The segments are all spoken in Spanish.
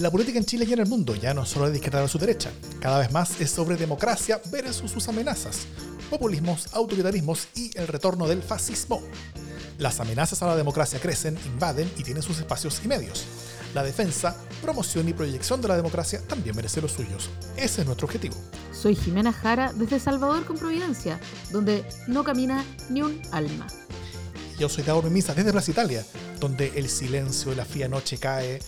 La política en Chile y en el mundo ya no solo es de izquierda a su derecha, cada vez más es sobre democracia versus sus amenazas, populismos, autoritarismos y el retorno del fascismo. Las amenazas a la democracia crecen, invaden y tienen sus espacios y medios. La defensa, promoción y proyección de la democracia también merece los suyos. Ese es nuestro objetivo. Soy Jimena Jara desde Salvador con Providencia, donde no camina ni un alma. Yo soy Dauro Misa desde Plaza Italia, donde el silencio de la fría noche cae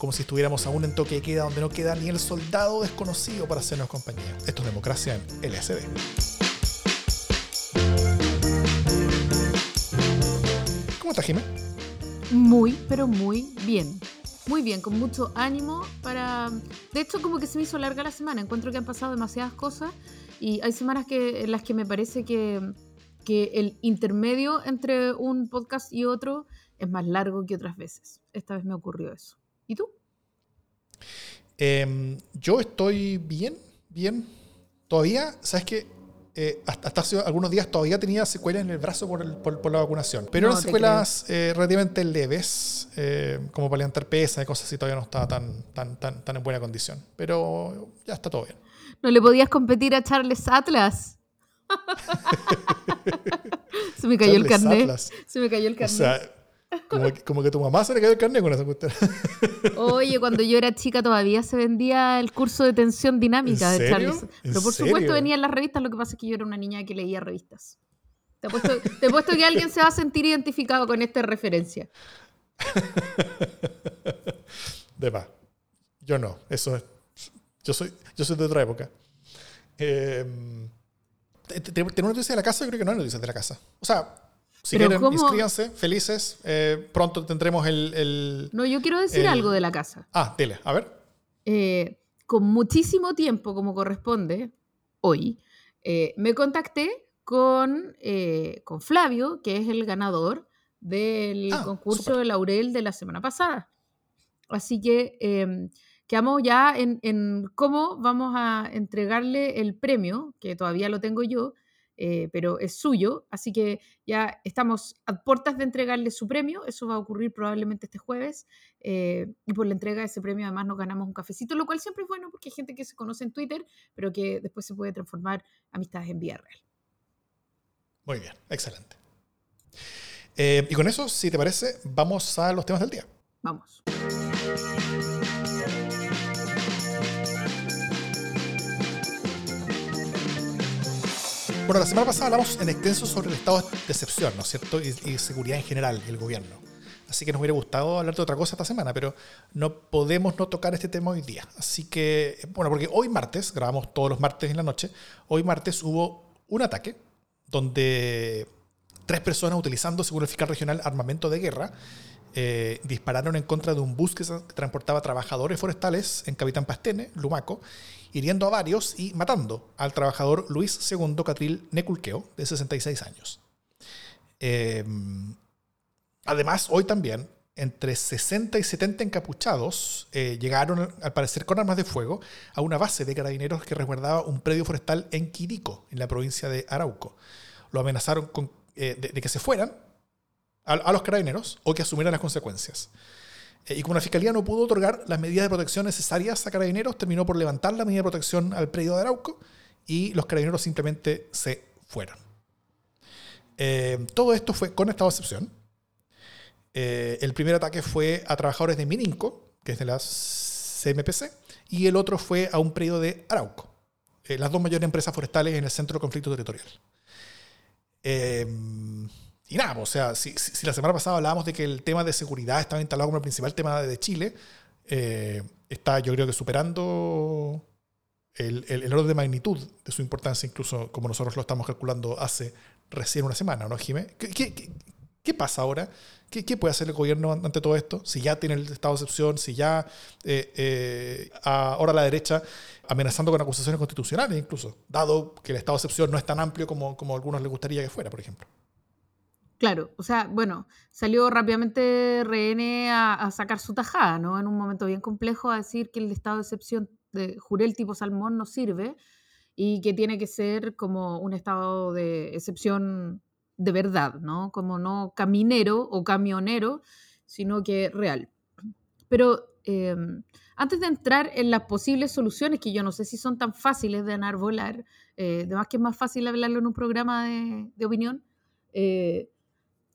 como si estuviéramos aún en toque de queda donde no queda ni el soldado desconocido para hacernos compañía. Esto es democracia en LSD. ¿Cómo estás, Jimena? Muy, pero muy bien. Muy bien, con mucho ánimo para... De hecho, como que se me hizo larga la semana. Encuentro que han pasado demasiadas cosas y hay semanas que, en las que me parece que, que el intermedio entre un podcast y otro es más largo que otras veces. Esta vez me ocurrió eso. ¿Y tú? Em, yo estoy bien, bien. Todavía, ¿sabes qué? Eh, hasta, hace algunos días todavía tenía secuelas en el brazo por, por, la vacunación. Pero eran secuelas eh, relativamente leves, eh, como para levantar pesas y cosas así, todavía no estaba tan, tan, tan, tan en buena condición. Pero ya está todo bien. ¿No le podías competir a Charles Atlas? Se me cayó el carnet. Se me cayó el carnet. Como que, tu mamá se le cayó el carnet con esa cuestión. Oye, cuando yo era chica todavía se vendía el curso de tensión dinámica de Charles. Pero por supuesto venía en las revistas, lo que pasa es que yo era una niña que leía revistas. Te he puesto, te puesto que alguien se va a sentir identificado con esta referencia. De más. Yo no. Eso es. Yo soy, yo soy de otra época. Eh, ¿Tenemos noticias de la casa? Yo creo que no hay noticias de la casa. O sea, si quieren, inscríbanse, felices. Eh, pronto tendremos el, No, yo quiero decir algo de la casa. Ah, dile, a ver. Eh, con muchísimo tiempo, como corresponde, hoy, eh, me contacté con, con Flavio, que es el ganador del ah, concurso de Laurel de la semana pasada. Así que em, quedamos ya en, en, cómo vamos a entregarle el premio, que todavía lo tengo yo, eh, pero es suyo, así que ya estamos a puertas de entregarle su premio, eso va a ocurrir probablemente este jueves, eh, y por la entrega de ese premio además nos ganamos un cafecito, lo cual siempre es bueno porque hay gente que se conoce en Twitter, pero que después se puede transformar amistades en vía real. Muy bien, excelente. Eh, y con eso, si te parece, vamos a los temas del día. Vamos. Bueno, la semana pasada hablamos en extenso sobre el estado de excepción, ¿no es cierto? Y, seguridad en general, el gobierno. Así que nos hubiera gustado hablar de otra cosa esta semana, pero no podemos no tocar este tema hoy día. Así que, bueno, porque hoy martes, grabamos todos los martes en la noche, hoy martes hubo un ataque donde tres personas utilizando, según el fiscal regional, armamento de guerra, eh, dispararon en contra de un bus que transportaba trabajadores forestales en Capitán Pastene, Lumaco, hiriendo a varios y matando al trabajador Luis II Catril Neculqueo, de 66 años. Eh, además, hoy también, entre 60 y 70 encapuchados eh, llegaron, al parecer con armas de fuego, a una base de carabineros que resguardaba un predio forestal en Quirico, en la provincia de Arauco. Lo amenazaron eh, de, que se fueran a los carabineros o que asumieran las consecuencias. Eh, y como la Fiscalía no pudo otorgar las medidas de protección necesarias a carabineros, terminó por levantar la medida de protección al predio de Arauco y los carabineros simplemente se fueron. Eh, todo esto fue con estado de excepción. Eh, el primer ataque fue a trabajadores de Mininco, que es de la CMPC, y el otro fue a un predio de Arauco, las dos mayores empresas forestales en el centro de conflicto territorial. Y nada, pues, o sea, si, la semana pasada hablábamos de que el tema de seguridad estaba instalado como el principal tema de Chile, eh, está yo creo que superando el, el, orden de magnitud de su importancia, incluso como nosotros lo estamos calculando hace recién una semana, ¿no, Jimé? ¿Qué, qué, pasa ahora? ¿Qué, puede hacer el gobierno ante todo esto? Si ya tiene el estado de excepción, si ya eh, eh, ahora la derecha amenazando con acusaciones constitucionales incluso, dado que el estado de excepción no es tan amplio como, como a algunos les gustaría que fuera, por ejemplo. Claro, o sea, bueno, salió rápidamente RN a, sacar su tajada, ¿no? En un momento bien complejo a decir que el estado de excepción de Jurel tipo Salmón no sirve y que tiene que ser como un estado de excepción de verdad, ¿no? Como no caminero o camionero, sino que real. Pero em, antes de entrar en las posibles soluciones, que yo no sé si son tan fáciles de enarbolar, eh, además que es más fácil hablarlo en un programa de, opinión, eh,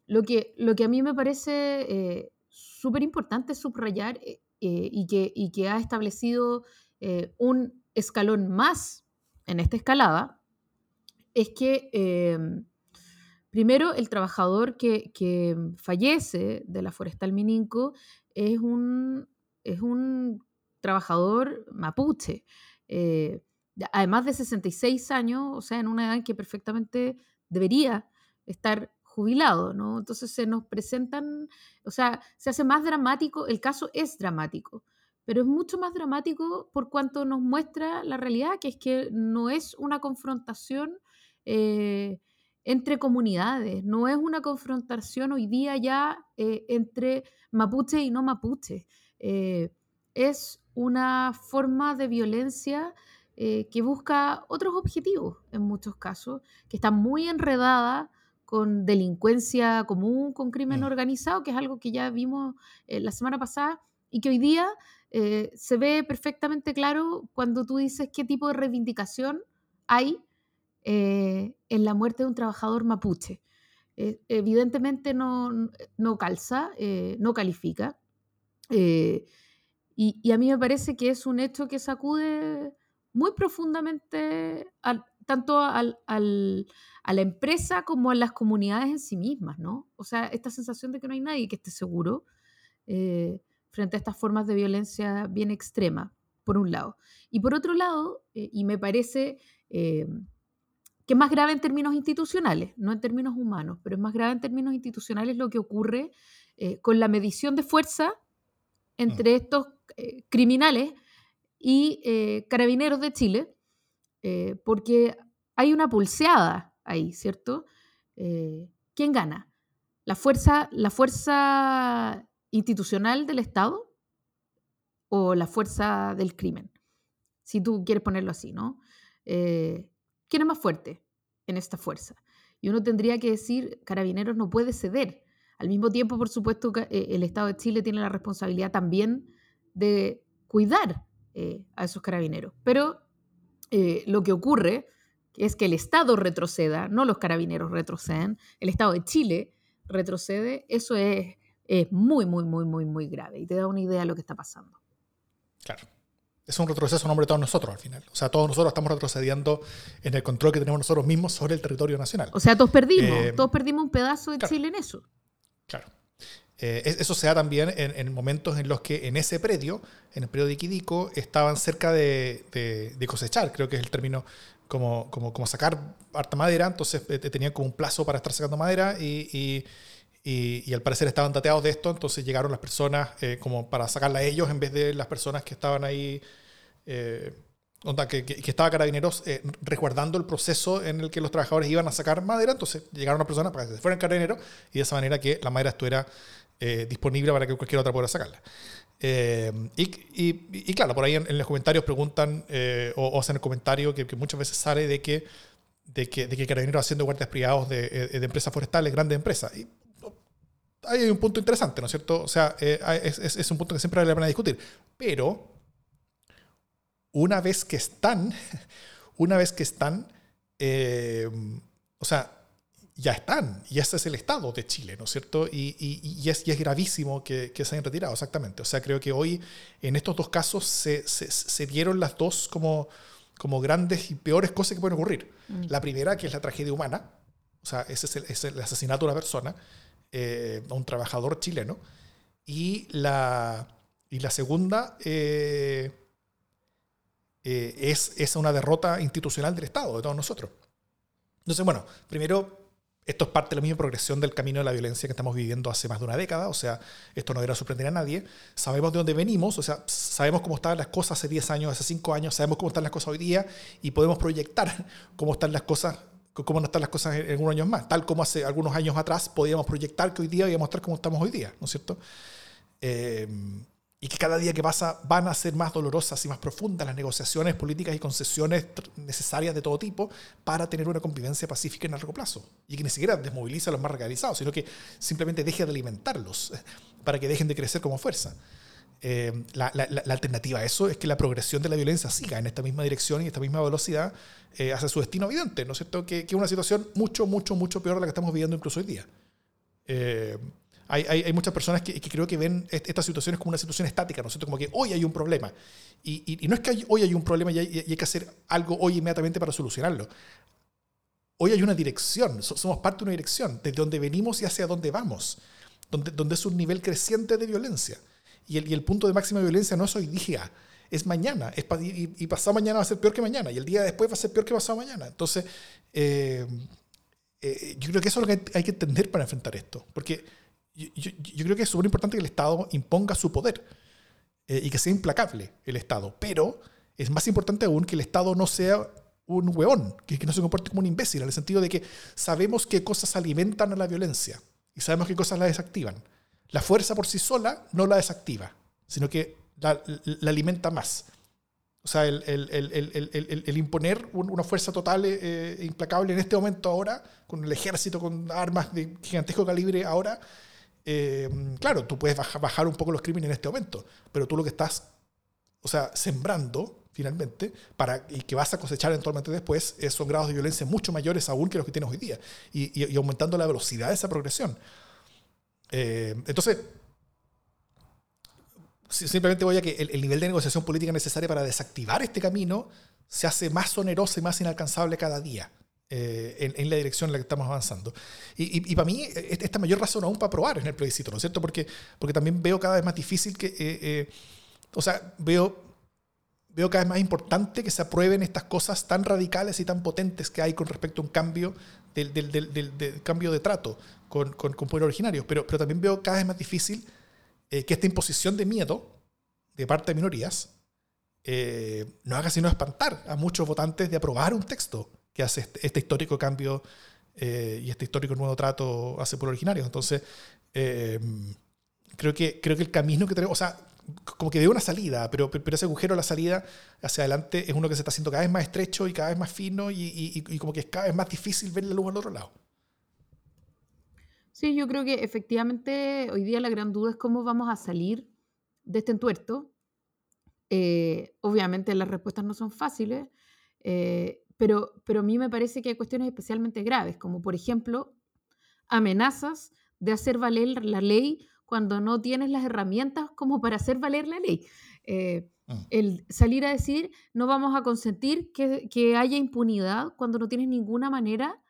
lo, que, lo que a mí me parece eh, súper importante subrayar y, que, y que ha establecido un escalón más en esta escalada, es que em, primero el trabajador que, que, fallece de la forestal Mininco es un, es un trabajador mapuche. Eh, además de 66 años, o sea, en una edad en que perfectamente debería estar jubilado, ¿no? Entonces se nos presentan, o sea, se hace más dramático, el caso es dramático, pero es mucho más dramático por cuanto nos muestra la realidad, que es que no es una confrontación eh, entre comunidades, no es una confrontación hoy día ya eh, entre mapuche y no mapuche, eh, es una forma de violencia que busca otros objetivos en muchos casos, que está muy enredada con delincuencia común, con crimen mm. organizado, que es algo que ya vimos la semana pasada y que hoy día eh, se ve perfectamente claro cuando tú dices qué tipo de reivindicación hay eh, en la muerte de un trabajador mapuche. Eh, evidentemente no, no calza, no califica. Y, a mí me parece que es un hecho que sacude muy profundamente tanto a la empresa como a las comunidades en sí mismas, ¿no? O sea, esta sensación de que no hay nadie que esté seguro frente a estas formas de violencia bien extrema, por un lado. Y por otro lado, eh, y me parece eh, que es más grave en términos institucionales, no en términos humanos, pero es más grave en términos institucionales lo que ocurre eh, con la medición de fuerza entre mm. estos criminales y carabineros de Chile, porque hay una pulseada ahí, ¿cierto? ¿Quién gana? La fuerza, la fuerza institucional del Estado o la fuerza del crimen, si tú quieres ponerlo así, ¿no? Eh, ¿Quién es más fuerte en esta fuerza? Y uno tendría que decir, carabineros no puede ceder. Al mismo tiempo, por supuesto, eh, el Estado de Chile tiene la responsabilidad también de cuidar eh, a esos carabineros. Pero lo que ocurre es que el Estado retroceda, no los carabineros retroceden, el Estado de Chile retrocede, eso es es muy, muy, muy, muy, muy grave y te da una idea de lo que está pasando. Claro. Es un retroceso en nombre de todos nosotros al final. O sea, todos nosotros estamos retrocediendo en el control que tenemos nosotros mismos sobre el territorio nacional. O sea, todos perdimos. Eh, todos perdimos un pedazo de Chile en eso. Claro. Eh, eso se da también en, momentos en los que en ese predio, en el predio de Iquidico, estaban cerca de, cosechar, creo que es el término como, sacar harta madera, entonces eh, tenían como un plazo para estar sacando madera y al parecer estaban dateados de esto, entonces llegaron las personas eh, como para sacarla a ellos en vez de las personas que estaban ahí, que, que, carabineros eh, resguardando el proceso en el que los trabajadores iban a sacar madera, entonces llegaron las personas para que se fueran carabineros y de esa manera que la madera estuviera disponible para que cualquier otra pudiera sacarla. Y, claro, por ahí en, los comentarios preguntan o, hacen el comentario que, muchas veces sale de que de que, de que Carabineros haciendo guardias privados de, de, empresas forestales, grandes empresas. Y ahí hay un punto interesante, ¿no es cierto? O sea, eh, es, un punto que siempre vale la pena discutir. Pero, una vez que están, una vez que están, eh, o sea, ya están, y ese es el estado de Chile, ¿no es cierto? Y, y, es, es, gravísimo que, se hayan retirado, exactamente. O sea, creo que hoy en estos dos casos se, se, dieron las dos como, como grandes y peores cosas que pueden ocurrir. Mm. La primera, que es la tragedia humana, o sea, ese es el, es el asesinato de una persona eh, a un trabajador chileno. Y la, y la segunda eh, eh, es, es una derrota institucional del Estado, de todos nosotros. Entonces, bueno, primero, esto es parte de la misma progresión del camino de la violencia que estamos viviendo hace más de una década, o sea, esto no debería sorprender a nadie. Sabemos de dónde venimos, o sea, sabemos cómo estaban las cosas hace 10 años, hace 5 años, sabemos cómo están las cosas hoy día y podemos proyectar cómo están las cosas cómo no están las cosas en, algunos años más, tal como hace algunos años atrás podíamos proyectar que hoy día íbamos a estar como estamos hoy día, ¿no es cierto? Eh, y que cada día que pasa van a ser más dolorosas y más profundas las negociaciones políticas y concesiones necesarias de todo tipo para tener una convivencia pacífica en largo plazo. Y que ni siquiera desmoviliza a los más radicalizados, sino que simplemente deje de alimentarlos para que dejen de crecer como fuerza. la, alternativa a eso es que la progresión de la violencia siga en esta misma dirección y esta misma velocidad hacia su destino evidente, ¿no es cierto? Que, es una situación mucho, mucho, mucho peor de la que estamos viviendo incluso hoy día. Hay, hay, muchas personas que, creo que ven estas situaciones como una situación estática, ¿no es cierto? Como que hoy hay un problema. Y, y, no es que hoy hay un problema y hay, que hacer algo hoy inmediatamente para solucionarlo. Hoy hay una dirección, somos parte de una dirección, desde donde venimos y hacia dónde vamos, donde, donde es un nivel creciente de violencia. Y el, y el punto de máxima violencia no es hoy día, es mañana. Es y, pasado mañana va a ser peor que mañana. Y el día después va a ser peor que pasado mañana. Entonces, eh, eh, yo creo que eso es lo que hay que entender para enfrentar esto. Porque yo, creo que es súper importante que el Estado imponga su poder eh, y que sea implacable el Estado. Pero es más importante aún que el Estado no sea un hueón, que, que no se comporte como un imbécil, en el sentido de que sabemos qué cosas alimentan a la violencia y sabemos qué cosas la desactivan. La fuerza por sí sola no la desactiva, sino que la, alimenta más. O sea, el, el, el, el imponer una fuerza total e implacable en este momento ahora, con el ejército, con armas de gigantesco calibre ahora, eh, claro, tú puedes bajar, un poco los crímenes en este momento, pero tú lo que estás, o sea, sembrando finalmente, para, y que vas a cosechar eventualmente después, son grados de violencia mucho mayores aún que los que tienes hoy día, y, aumentando la velocidad de esa progresión. Eh, entonces, simplemente voy a que el, nivel de negociación política necesario para desactivar este camino se hace más oneroso y más inalcanzable cada día. Eh, en, la dirección en la que estamos avanzando. Y, para mí, esta mayor razón aún para probar en el plebiscito, ¿no es cierto? Porque, porque también veo cada vez más difícil que, eh, eh, o sea, veo, veo cada vez más importante que se aprueben estas cosas tan radicales y tan potentes que hay con respecto a un cambio del, del, del, cambio de trato con, con, con pueblos originarios. Pero, pero también veo cada vez más difícil que esta imposición de miedo de parte de minorías no haga sino espantar a muchos votantes de aprobar un texto que hace este, este histórico cambio eh, y este histórico nuevo trato hace por originarios. Entonces, eh, creo, que, creo que el camino que tenemos, o sea, como que veo una salida, pero, pero ese agujero la salida hacia adelante es uno que se está haciendo cada vez más estrecho y cada vez más fino y, y, como que es cada vez más difícil ver la luz al otro lado. Sí, yo creo que efectivamente hoy día la gran duda es cómo vamos a salir de este entuerto. Eh, obviamente las respuestas no son fáciles. Eh, pero, pero a mí me parece que hay cuestiones especialmente graves, como por ejemplo amenazas de hacer valer la ley cuando no tienes las herramientas como para hacer valer la ley. Eh, mm. El salir a decir no vamos a consentir que, que, haya impunidad cuando no tienes ninguna manera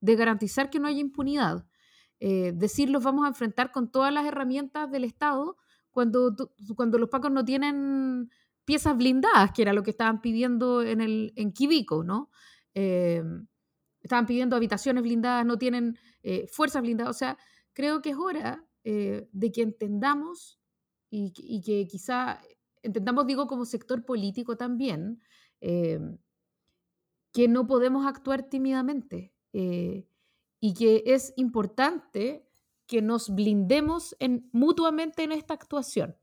de garantizar que no haya impunidad. Eh, decir los vamos a enfrentar con todas las herramientas del Estado cuando, cuando los pacos no tienen piezas blindadas, que era lo que estaban pidiendo en, el, en Kibico, ¿no? Eh, estaban pidiendo habitaciones blindadas, no tienen eh, fuerzas blindadas. O sea, creo que es hora eh, de que entendamos y, que quizá entendamos, digo, como sector político también, que no podemos actuar tímidamente y que es importante que nos blindemos en, mutuamente en esta actuación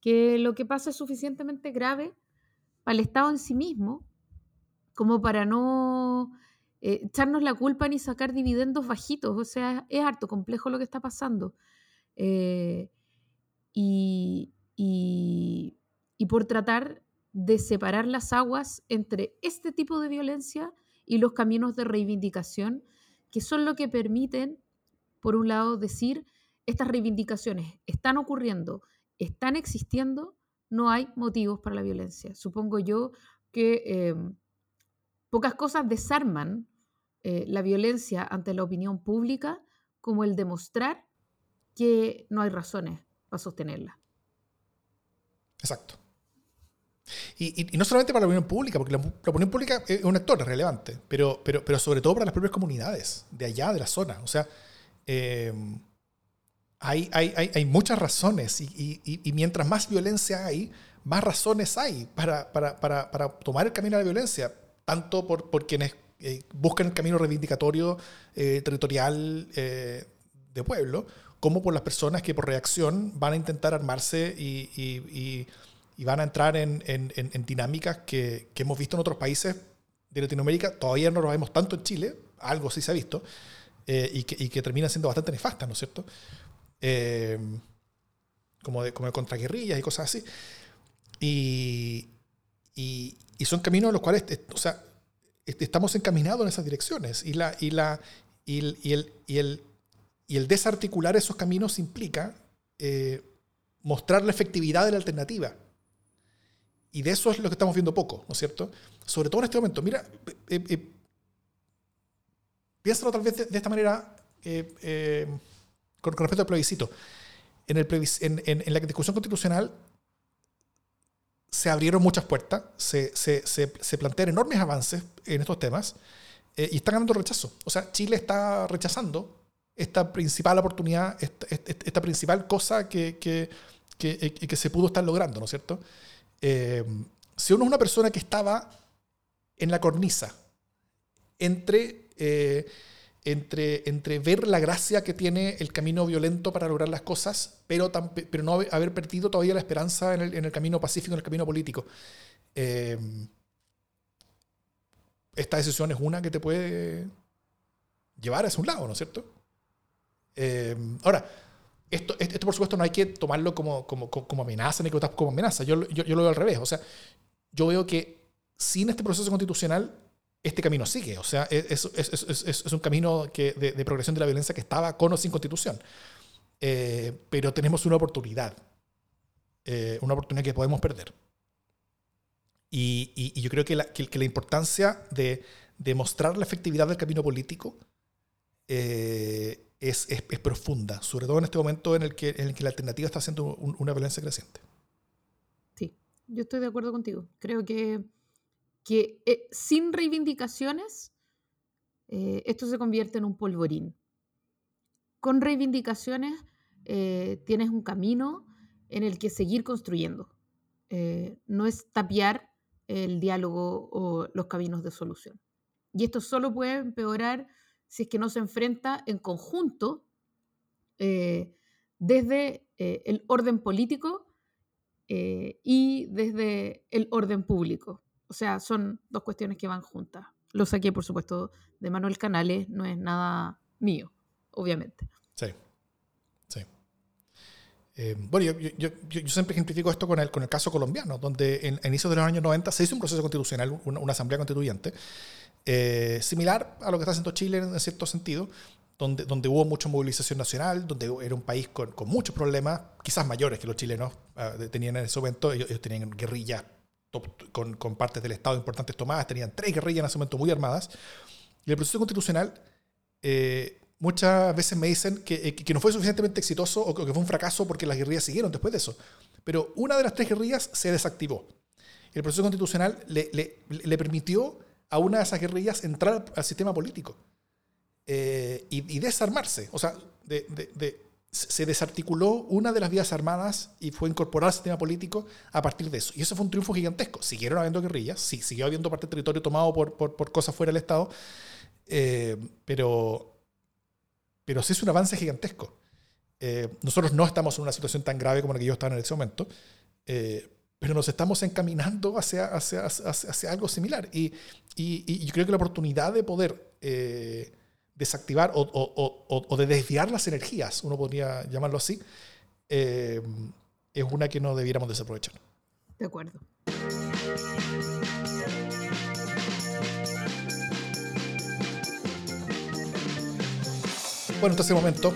que lo que pasa es suficientemente grave para el Estado en sí mismo como para no eh, echarnos la culpa ni sacar dividendos bajitos. O sea, es harto complejo lo que está pasando. Eh, y, y, por tratar de separar las aguas entre este tipo de violencia y los caminos de reivindicación, que son lo que permiten, por un lado, decir, estas reivindicaciones están ocurriendo, están existiendo, no hay motivos para la violencia. Supongo yo que em, pocas cosas desarman eh, la violencia ante la opinión pública como el demostrar que no hay razones para sostenerla. Exacto. Y, no solamente para la opinión pública, porque la, opinión pública es un actor relevante, pero, pero, pero sobre todo para las propias comunidades de allá, de la zona. O sea, em, hay, hay, hay, muchas razones y, y, mientras más violencia hay, más razones hay para, para, para, para tomar el camino de la violencia, tanto por, por quienes eh, buscan el camino reivindicatorio eh, territorial eh, de pueblo, como por las personas que por reacción van a intentar armarse y, y van a entrar en, en, en dinámicas que, que, hemos visto en otros países de Latinoamérica, todavía no lo vemos tanto en Chile, algo sí se ha visto, y, que, y que termina siendo bastante nefasta, ¿no es cierto? Eh, como de, como de contraguerrillas y cosas así. Y, y, son caminos en los cuales, o sea, estamos encaminados en esas direcciones. Y, la, y, la, y, el, y, el, y, el, y el desarticular esos caminos implica eh, mostrar la efectividad de la alternativa. Y de eso es lo que estamos viendo poco, ¿no es cierto? Sobre todo en este momento. Mira, eh, eh, piénsalo tal vez de, esta manera con, respecto al plebiscito. En, el en, la discusión constitucional se abrieron muchas puertas, se, se, se, plantean enormes avances en estos temas y está ganando rechazo. O sea, Chile está rechazando esta principal oportunidad, esta, principal cosa que, que, que, que, se pudo estar logrando, ¿no es cierto? Eh, si uno es una persona que estaba en la cornisa entre, eh, entre, entre ver la gracia que tiene el camino violento para lograr las cosas, pero, pero no haber perdido todavía la esperanza en el, en el camino pacífico, en el camino político. Eh, esta decisión es una que te puede llevar a un lado, ¿no es cierto? Em, ahora, esto, esto, por supuesto no hay que tomarlo como, como, como amenaza ni como amenaza. Yo, yo, yo, lo veo al revés. O sea, yo veo que sin este proceso constitucional, este camino sigue. O sea, es, es, es, es un camino que, de, progresión de la violencia que estaba con o sin constitución. Eh, pero tenemos una oportunidad. Eh, una oportunidad que podemos perder. Y, y, yo creo que la, que, que la importancia de demostrar la efectividad del camino político eh, es, profunda, sobre todo en este momento en el que, en el que la alternativa está haciendo una violencia creciente. Sí, yo estoy de acuerdo contigo. Creo que, que eh, sin reivindicaciones eh, esto se convierte en un polvorín. Con reivindicaciones eh, tienes un camino en el que seguir construyendo. no es tapiar el diálogo o los caminos de solución. Y esto solo puede empeorar si es que no se enfrenta en conjunto desde el orden político y desde el orden público. O sea, son dos cuestiones que van juntas. Lo saqué, por supuesto, de Manuel Canales, no es nada mío, obviamente. Sí, sí. bueno, yo, siempre ejemplifico esto con el, con el caso colombiano, donde en, inicios de los años 90 se hizo un proceso constitucional, una asamblea constituyente, eh, similar a lo que está haciendo Chile en cierto sentido, donde, donde hubo mucha movilización nacional, donde era un país con, con muchos problemas, quizás mayores que los chilenos ah, tenían en ese momento. Ellos, tenían guerrillas con, con, partes del Estado importantes tomadas, tenían tres guerrillas en ese momento muy armadas. Y el proceso constitucional, eh, muchas veces me dicen que, eh, que, no fue suficientemente exitoso o que fue un fracaso porque las guerrillas siguieron después de eso. Pero una de las tres guerrillas se desactivó. El proceso constitucional le, le, le permitió a una de esas guerrillas entrar al sistema político eh, y, desarmarse. O sea, se desarticuló una de las vías armadas y fue incorporada al sistema político a partir de eso. Y eso fue un triunfo gigantesco. Siguieron habiendo guerrillas, sí, siguió habiendo parte del territorio tomado por, por, cosas fuera del Estado, eh, pero, pero sí es un avance gigantesco. Eh, nosotros no estamos en una situación tan grave como la que yo estaba en ese momento, pero nos estamos encaminando hacia, hacia, hacia, algo similar. Y, y, yo creo que la oportunidad de poder eh, desactivar o, o, o, de desviar las energías, uno podría llamarlo así, eh, es una que no debiéramos desaprovechar. De acuerdo. Bueno, entonces momento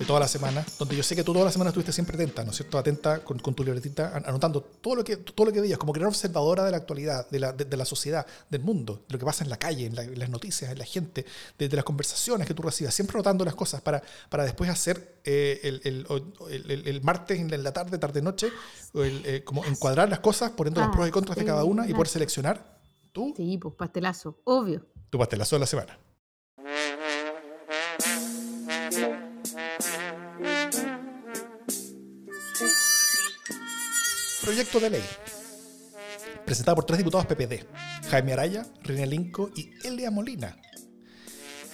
de toda la semana, donde yo sé que tú toda la semana estuviste siempre atenta, ¿no es cierto? Atenta con, tu libretita, anotando todo lo que, todo lo que veías, como gran observadora de la actualidad, de la, de, la sociedad, del mundo, de lo que pasa en la calle, en, las noticias, en la gente, de, las conversaciones que tú recibas, siempre anotando las cosas para, para después hacer eh, el, el, el, martes en la tarde, tarde-noche, eh, como encuadrar las cosas, poniendo los pros y contras de cada una y poder seleccionar tú. Sí, pues pastelazo, obvio. Tu pastelazo de la semana. Proyecto de ley presentado por tres diputados PPD, Jaime Araya, René Linco y Elia Molina.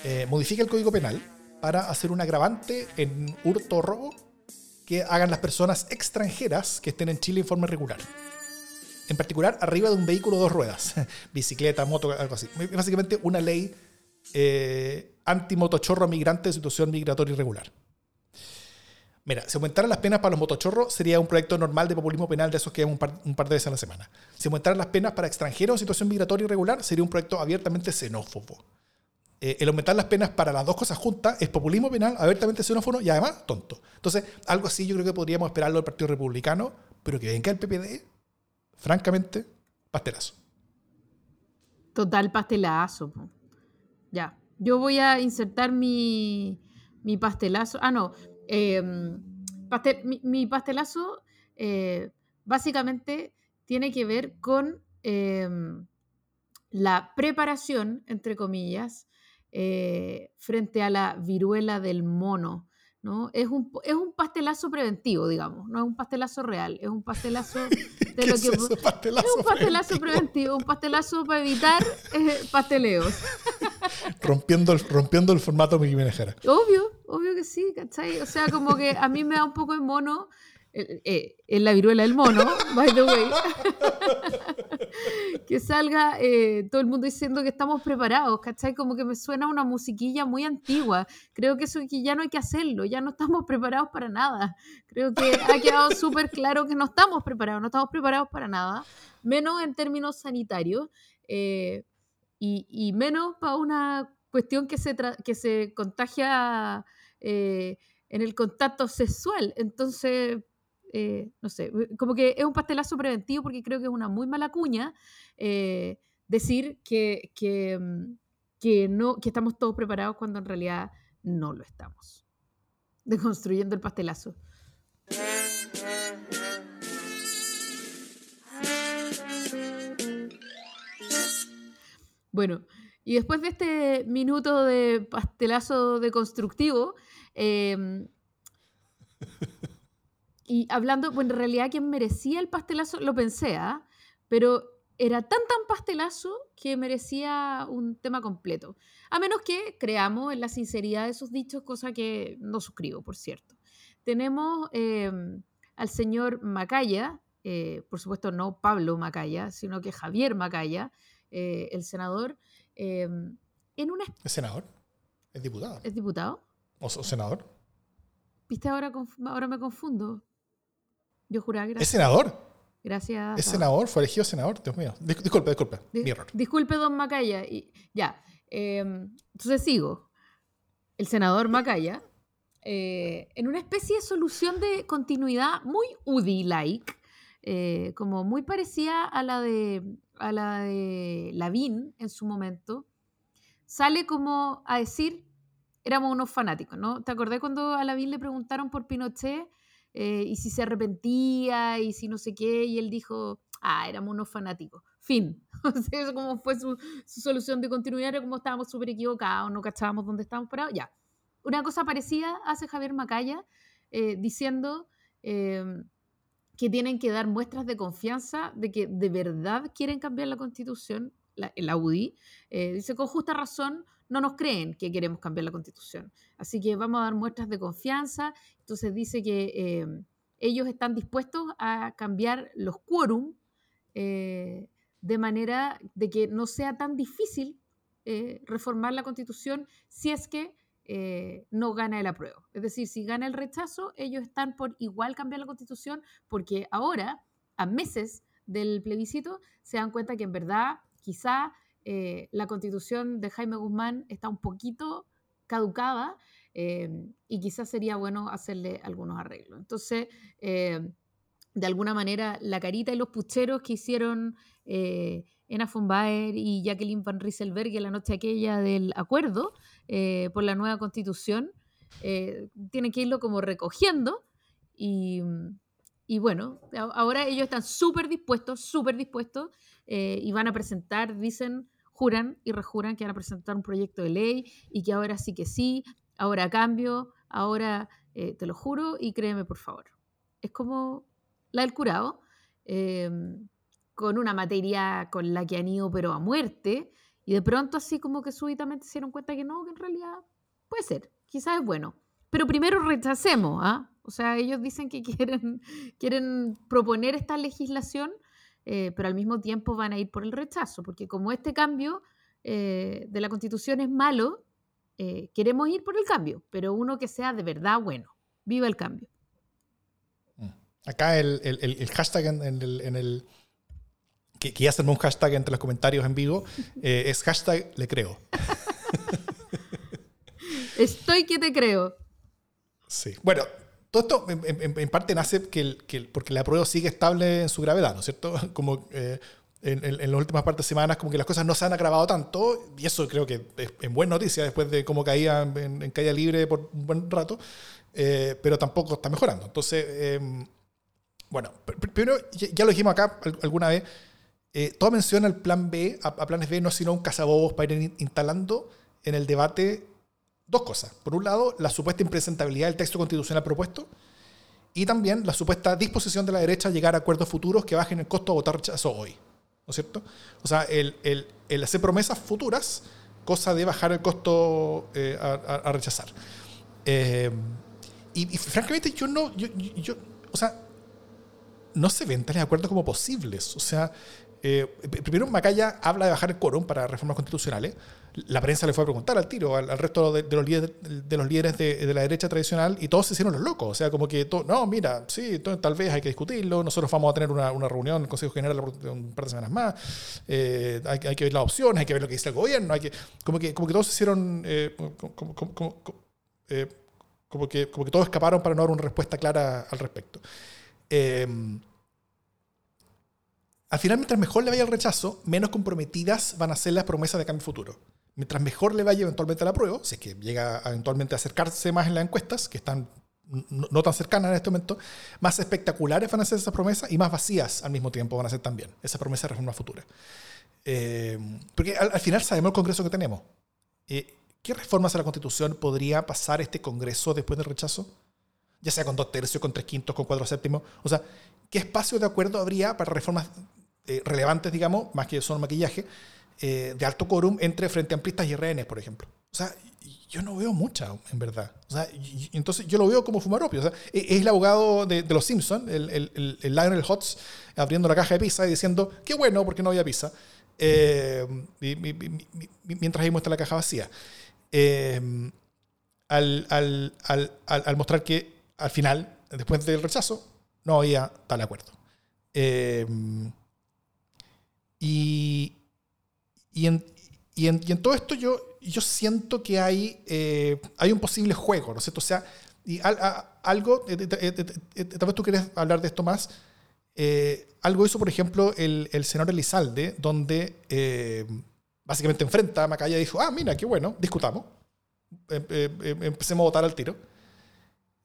Eh, modifica el Código Penal para hacer un agravante en hurto o robo que hagan las personas extranjeras que estén en Chile en forma regular. En particular, arriba de un vehículo dos ruedas, bicicleta, moto, algo así. Básicamente una ley eh, anti-motochorro migrante de situación migratoria irregular. Mira, si aumentaran las penas para los motochorros, sería un proyecto normal de populismo penal de esos que par, un par de veces a la semana. Si aumentaran las penas para extranjeros en situación migratoria irregular, sería un proyecto abiertamente xenófobo. Eh, el aumentar las penas para las dos cosas juntas es populismo penal, abiertamente xenófobo y además tonto. Entonces, algo así yo creo que podríamos esperarlo del Partido Republicano, pero que venga el PPD, francamente, pastelazo. Total pastelazo. Ya. Yo voy a insertar mi, mi pastelazo. Ah, no. Em, mi, pastelazo eh, básicamente tiene que ver con em, la preparación, entre comillas, eh, frente a la viruela del mono. ¿No? Es, un, es un pastelazo preventivo, digamos, no es un pastelazo real, es un pastelazo de lo que... Es, un pastelazo preventivo? un pastelazo para evitar eh, pasteleos. rompiendo, el, rompiendo el formato Miki Obvio, obvio que sí, ¿cachai? O sea, como que a mí me da un poco de mono eh, eh, en la viruela del mono, by the way, que salga eh, todo el mundo diciendo que estamos preparados, ¿cachai? Como que me suena una musiquilla muy antigua. Creo que eso que ya no hay que hacerlo, ya no estamos preparados para nada. Creo que ha quedado súper claro que no estamos preparados, no estamos preparados para nada, menos en términos sanitarios y, y, menos para una cuestión que se, que se contagia en el contacto sexual. Entonces, eh, no sé, como que es un pastelazo preventivo porque creo que es una muy mala cuña eh, decir que, que, mm, que, no, que estamos todos preparados cuando en realidad no lo estamos. Deconstruyendo el pastelazo. Bueno, y después de este minuto de pastelazo deconstructivo, eh, y hablando, bueno, en realidad quien merecía el pastelazo, lo pensé, ¿ah? Pero era tan tan pastelazo que merecía un tema completo. A menos que creamos en la sinceridad de sus dichos, cosa que no suscribo, por cierto. Tenemos em, al señor Macaya, eh, por supuesto no Pablo Macaya, sino que Javier Macaya, eh, el senador, em, en una... ¿Es senador? ¿Es diputado? ¿Es diputado? ¿O, senador? Viste, ahora, ahora me confundo. Yo juraba ¿Es senador? Gracias. ¿Es senador? ¿Fue elegido senador? Dios mío. disculpe, disculpe. Mi error. Disculpe, don Macaya. Y, ya. Em, entonces sigo. El senador Macaya, eh, en una especie de solución de continuidad muy UDI-like, eh, como muy parecida a la de, a la de Lavín en su momento, sale como a decir, éramos unos fanáticos, ¿no? ¿Te acordás cuando a Lavín le preguntaron por Pinochet? Eh, y si se arrepentía y si no sé qué, y él dijo, ah, éramos unos fanáticos. Fin. eso como fue su, solución de continuidad, era como estábamos súper equivocados, no cachábamos dónde estábamos parados, ya. Una cosa parecida hace Javier Macaya, eh, diciendo em, que tienen que dar muestras de confianza de que de verdad quieren cambiar la constitución, la, la UDI. Eh, dice, con justa razón, no nos creen que queremos cambiar la constitución. Así que vamos a dar muestras de confianza. Entonces dice que eh, ellos están dispuestos a cambiar los quórum eh, de manera de que no sea tan difícil eh, reformar la constitución si es que no gana el apruebo. Es decir, si gana el rechazo, ellos están por igual cambiar la constitución porque ahora, a meses del plebiscito, se dan cuenta que en verdad quizá eh, la constitución de Jaime Guzmán está un poquito caducada eh, y quizás sería bueno hacerle algunos arreglos. Entonces, eh, de alguna manera, la carita y los pucheros que hicieron Ena von Baer y Jacqueline Van Rieselberg en la noche aquella del acuerdo por la nueva constitución, tienen que irlo como recogiendo y, y bueno, ahora ellos están súper dispuestos, súper dispuestos y van a presentar, dicen, juran y rejuran que van a presentar un proyecto de ley y que ahora sí que sí, ahora cambio, ahora eh, te lo juro y créeme por favor. Es como la del curado, em, con una materia con la que han ido pero a muerte y de pronto así como que súbitamente se dieron cuenta que no, que en realidad puede ser, quizás es bueno. Pero primero rechacemos, ¿ah? O sea, ellos dicen que quieren, quieren proponer esta legislación eh, pero al mismo tiempo van a ir por el rechazo, porque como este cambio eh, de la constitución es malo, eh, queremos ir por el cambio, pero uno que sea de verdad bueno. Viva el cambio. Acá el, el, hashtag en, el, que, que, ya un hashtag entre los comentarios en vivo, eh, es hashtag le creo. Estoy que te creo. Sí. Bueno, todo esto en, parte nace que, que, porque la prueba sigue estable en su gravedad, ¿no es cierto? Como eh, en, las últimas partes de semanas, como que las cosas no se han agravado tanto, y eso creo que es, en buena noticia después de cómo caía en, caída libre por un buen rato, eh, pero tampoco está mejorando. Entonces, em, bueno, primero, ya lo dijimos acá alguna vez, eh, toda mención al plan B, a, a, planes B, no sino un cazabobos para ir instalando en el debate dos cosas. Por un lado, la supuesta impresentabilidad del texto constitucional propuesto y también la supuesta disposición de la derecha a llegar a acuerdos futuros que bajen el costo de votar rechazo hoy. ¿No es cierto? O sea, el, el, el hacer promesas futuras, cosa de bajar el costo eh, a, rechazar. Eh, y, francamente yo no, yo, yo, o sea, no se ven tales acuerdos como posibles. O sea, eh, primero Macaya habla de bajar el quórum para reformas constitucionales la prensa le fue a preguntar al tiro al, resto de, los líderes, de los líderes de, la derecha tradicional y todos se hicieron los locos. O sea, como que, no, mira, sí, tal vez hay que discutirlo, nosotros vamos a tener una, reunión en el Consejo General un par de semanas más, eh, hay, que ver las opciones, hay que ver lo que dice el gobierno, hay que, como, que, como que todos se hicieron, eh, eh, como, que, como que todos escaparon para no dar una respuesta clara al respecto. al final, mientras mejor le vaya el rechazo, menos comprometidas van a ser las promesas de cambio futuro mientras mejor le vaya eventualmente a la prueba, si es que llega eventualmente a acercarse más en las encuestas, que están no, tan cercanas en este momento, más espectaculares van a ser esas promesas y más vacías al mismo tiempo van a ser también esa promesa de reforma futura. Eh, porque al, final sabemos el Congreso que tenemos. Eh, ¿Qué reformas a la Constitución podría pasar este Congreso después del rechazo? Ya sea con dos tercios, con tres quintos, con cuatro séptimos. O sea, ¿qué espacio de acuerdo habría para reformas eh, relevantes, digamos, más que solo maquillaje, eh, de alto quórum entre Frente Amplistas y RN, por ejemplo. O sea, yo no veo mucha, en verdad. O sea, entonces yo lo veo como fumar opio. E, es el abogado de, los Simpsons, el, el, el, Lionel Hotz, abriendo la caja de pizza y diciendo, qué bueno, porque no había pizza. Eh, mientras ahí muestra la caja vacía. Eh, al, al, al, al, mostrar que al final, después del rechazo, no había tal acuerdo. y, y en, y en, y en todo esto yo, yo siento que hay, eh, hay un posible juego, ¿no es cierto? O sea, y algo, eh, eh, tal vez tú quieres hablar de esto más, algo hizo, por ejemplo, el, el senador Elizalde, donde básicamente enfrenta a Macaya y dijo, ah, mira, qué bueno, discutamos, empecemos a votar al tiro.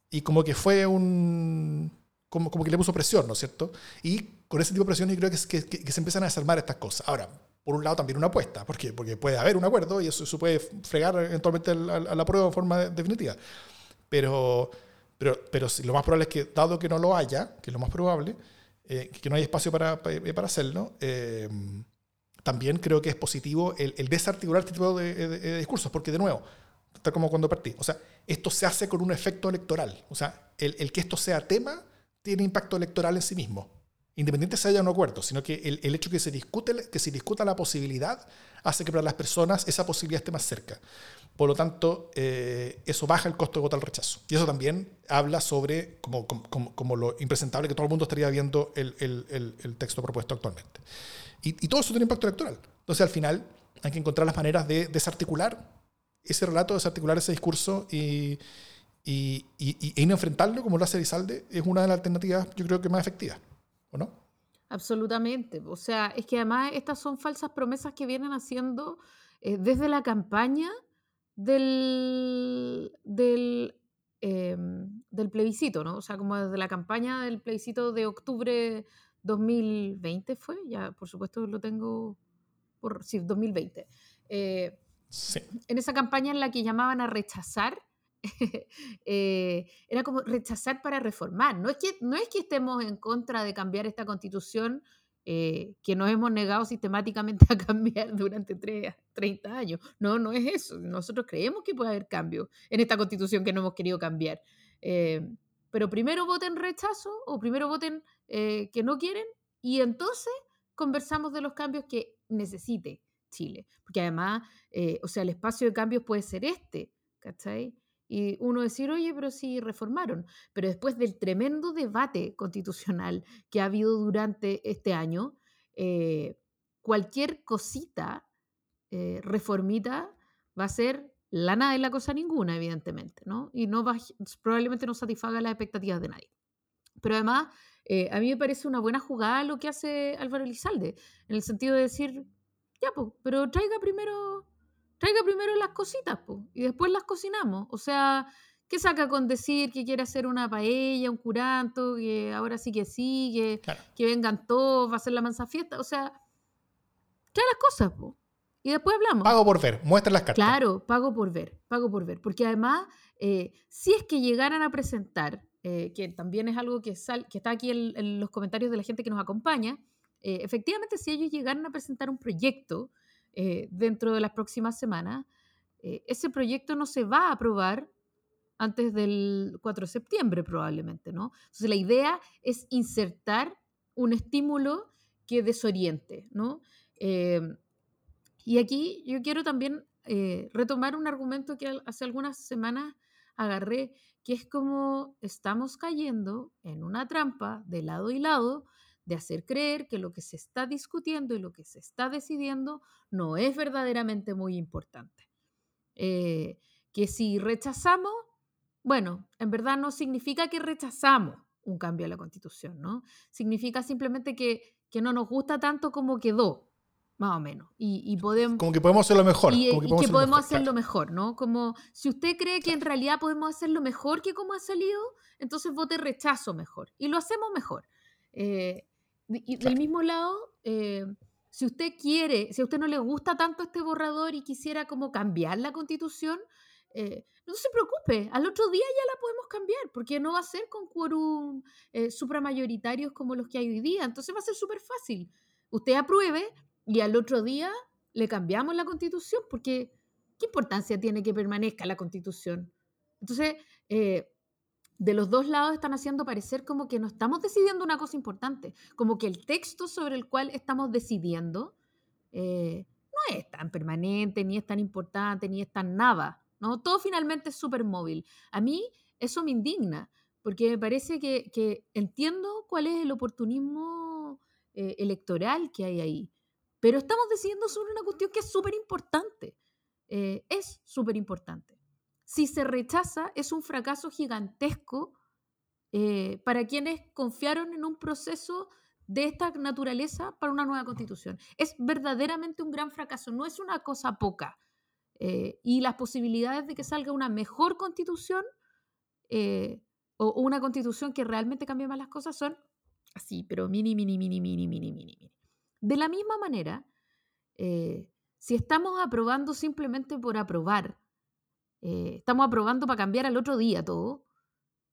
Y como que fue un... Como, como que le puso presión, ¿no es cierto? Y con ese tipo de presión yo creo que, que, que se empiezan a desarmar estas cosas. Ahora, por un lado, también una apuesta. ¿Por qué? Porque puede haber un acuerdo y eso, se puede fregar eventualmente a, la prueba de forma definitiva. Pero, pero, pero lo más probable es que, dado que no lo haya, que es lo más probable, eh, que no hay espacio para, para hacerlo, eh, también creo que es positivo el, desarticular este tipo de, discursos, porque de nuevo, está como cuando partí, o sea, esto se hace con un efecto electoral, o sea, el, el que esto sea tema tiene impacto electoral en sí mismo independiente si haya un acuerdo, sino que el, el, hecho que se, discute, que se discuta la posibilidad hace que para las personas esa posibilidad esté más cerca. Por lo tanto, eh, eso baja el costo de votar al rechazo. Y eso también habla sobre como, como, como, lo impresentable que todo el mundo estaría viendo el, el, el texto propuesto actualmente. Y, y, todo eso tiene impacto electoral. Entonces, al final, hay que encontrar las maneras de desarticular ese relato, desarticular ese discurso y, y, y, y, enfrentarlo, como lo hace Elizalde, es una de las alternativas, yo creo que más efectivas. ¿O no? Absolutamente. O sea, es que además estas son falsas promesas que vienen haciendo eh, desde la campaña del, del, em, del, plebiscito, ¿no? O sea, como desde la campaña del plebiscito de octubre 2020 fue, ya por supuesto lo tengo por, sí, 2020. Eh, sí. En esa campaña en la que llamaban a rechazar Eh, era como rechazar para reformar. No es, que, no es que estemos en contra de cambiar esta constitución eh, que nos hemos negado sistemáticamente a cambiar durante 30 años. No, no es eso. Nosotros creemos que puede haber cambios en esta constitución que no hemos querido cambiar. Eh, pero primero voten rechazo o primero voten que no quieren y entonces conversamos de los cambios que necesite Chile. Porque además, o sea, el espacio de cambios puede ser este, ¿cachai? Y uno decir, oye, pero sí reformaron. Pero después del tremendo debate constitucional que ha habido durante este año, eh, cualquier cosita eh, reformita va a ser la de la cosa ninguna, evidentemente, ¿no? Y no va, probablemente no satisfaga las expectativas de nadie. Pero además, eh, a mí me parece una buena jugada lo que hace Álvaro Elizalde, en el sentido de decir, ya, pues, pero traiga primero, traiga primero las cositas, pues, y después las cocinamos. O sea, ¿qué saca con decir que quiere hacer una paella, un curanto, que ahora sí que sí, que, que vengan todos, va a ser la mansa fiesta? O sea, trae las cosas, pues. Y después hablamos. Pago por ver, muestra las cartas. Claro, pago por ver, pago por ver. Porque además, eh, si es que llegaran a presentar eh, que también es algo que, sal, que está aquí en, los comentarios de la gente que nos acompaña, eh, efectivamente si ellos llegaran a presentar un proyecto eh, dentro de las próximas semanas, ese proyecto no se va a aprobar antes del 4 de septiembre probablemente, ¿no? Entonces la idea es insertar un estímulo que desoriente, ¿no? y aquí yo quiero también retomar un argumento que hace algunas semanas agarré, que es como estamos cayendo en una trampa de lado y lado de hacer creer que lo que se está discutiendo y lo que se está decidiendo no es verdaderamente muy importante. Eh, que si rechazamos, bueno, en verdad no significa que rechazamos un cambio a la constitución, ¿no? Significa simplemente que, que no nos gusta tanto como quedó, más o menos. Y, podemos, como que podemos hacerlo mejor. Y, que podemos, hacerlo, mejor, ¿no? Como si usted cree que en realidad podemos hacerlo mejor que como ha salido, entonces vote rechazo mejor. Y lo hacemos mejor. Eh, y del mismo lado, eh, si usted quiere, si a usted no le gusta tanto este borrador y quisiera como cambiar la constitución, eh, no se preocupe, al otro día ya la podemos cambiar, porque no va a ser con quórum supramayoritarios como los que hay hoy día. Entonces va a ser súper fácil. Usted apruebe, y al otro día le cambiamos la constitución, porque ¿qué importancia tiene que permanezca la constitución? Entonces, eh, de los dos lados están haciendo parecer como que no estamos decidiendo una cosa importante, como que el texto sobre el cual estamos decidiendo eh, no es tan permanente, ni es tan importante, ni es tan nada, ¿no? Todo finalmente es súper móvil. A mí eso me indigna, porque me parece que, entiendo cuál es el oportunismo eh, electoral que hay ahí. Pero estamos decidiendo sobre una cuestión que es súper importante. Eh, es súper importante. Si se rechaza, es un fracaso gigantesco eh, para quienes confiaron en un proceso de esta naturaleza para una nueva constitución. Es verdaderamente un gran fracaso, no es una cosa poca. Eh, y las posibilidades de que salga una mejor constitución o una constitución que realmente cambie más las cosas son así, pero mini, mini, mini, mini, mini, mini, mini. De la misma manera, eh, si estamos aprobando simplemente por aprobar, eh, estamos aprobando para cambiar al otro día todo,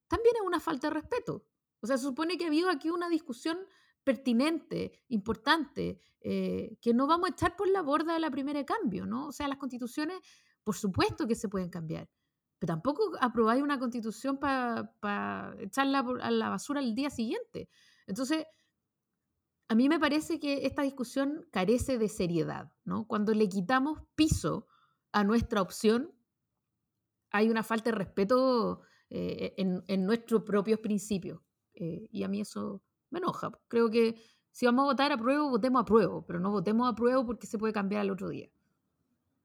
también es una falta de respeto. O sea, se supone que ha habido aquí una discusión pertinente, importante, eh, que no vamos a echar por la borda de la primera de cambio, ¿no? O sea, las constituciones, por supuesto que se pueden cambiar, pero tampoco aprobáis una constitución para echarla a la basura el día siguiente. Entonces, a mí me parece que esta discusión carece de seriedad, ¿no? Cuando le quitamos piso a nuestra opción, hay una falta de respeto eh, en, nuestros propios principios. Eh, y a mí eso me enoja. Creo que si vamos a votar a prueba, votemos a prueba, pero no votemos a prueba porque se puede cambiar al otro día.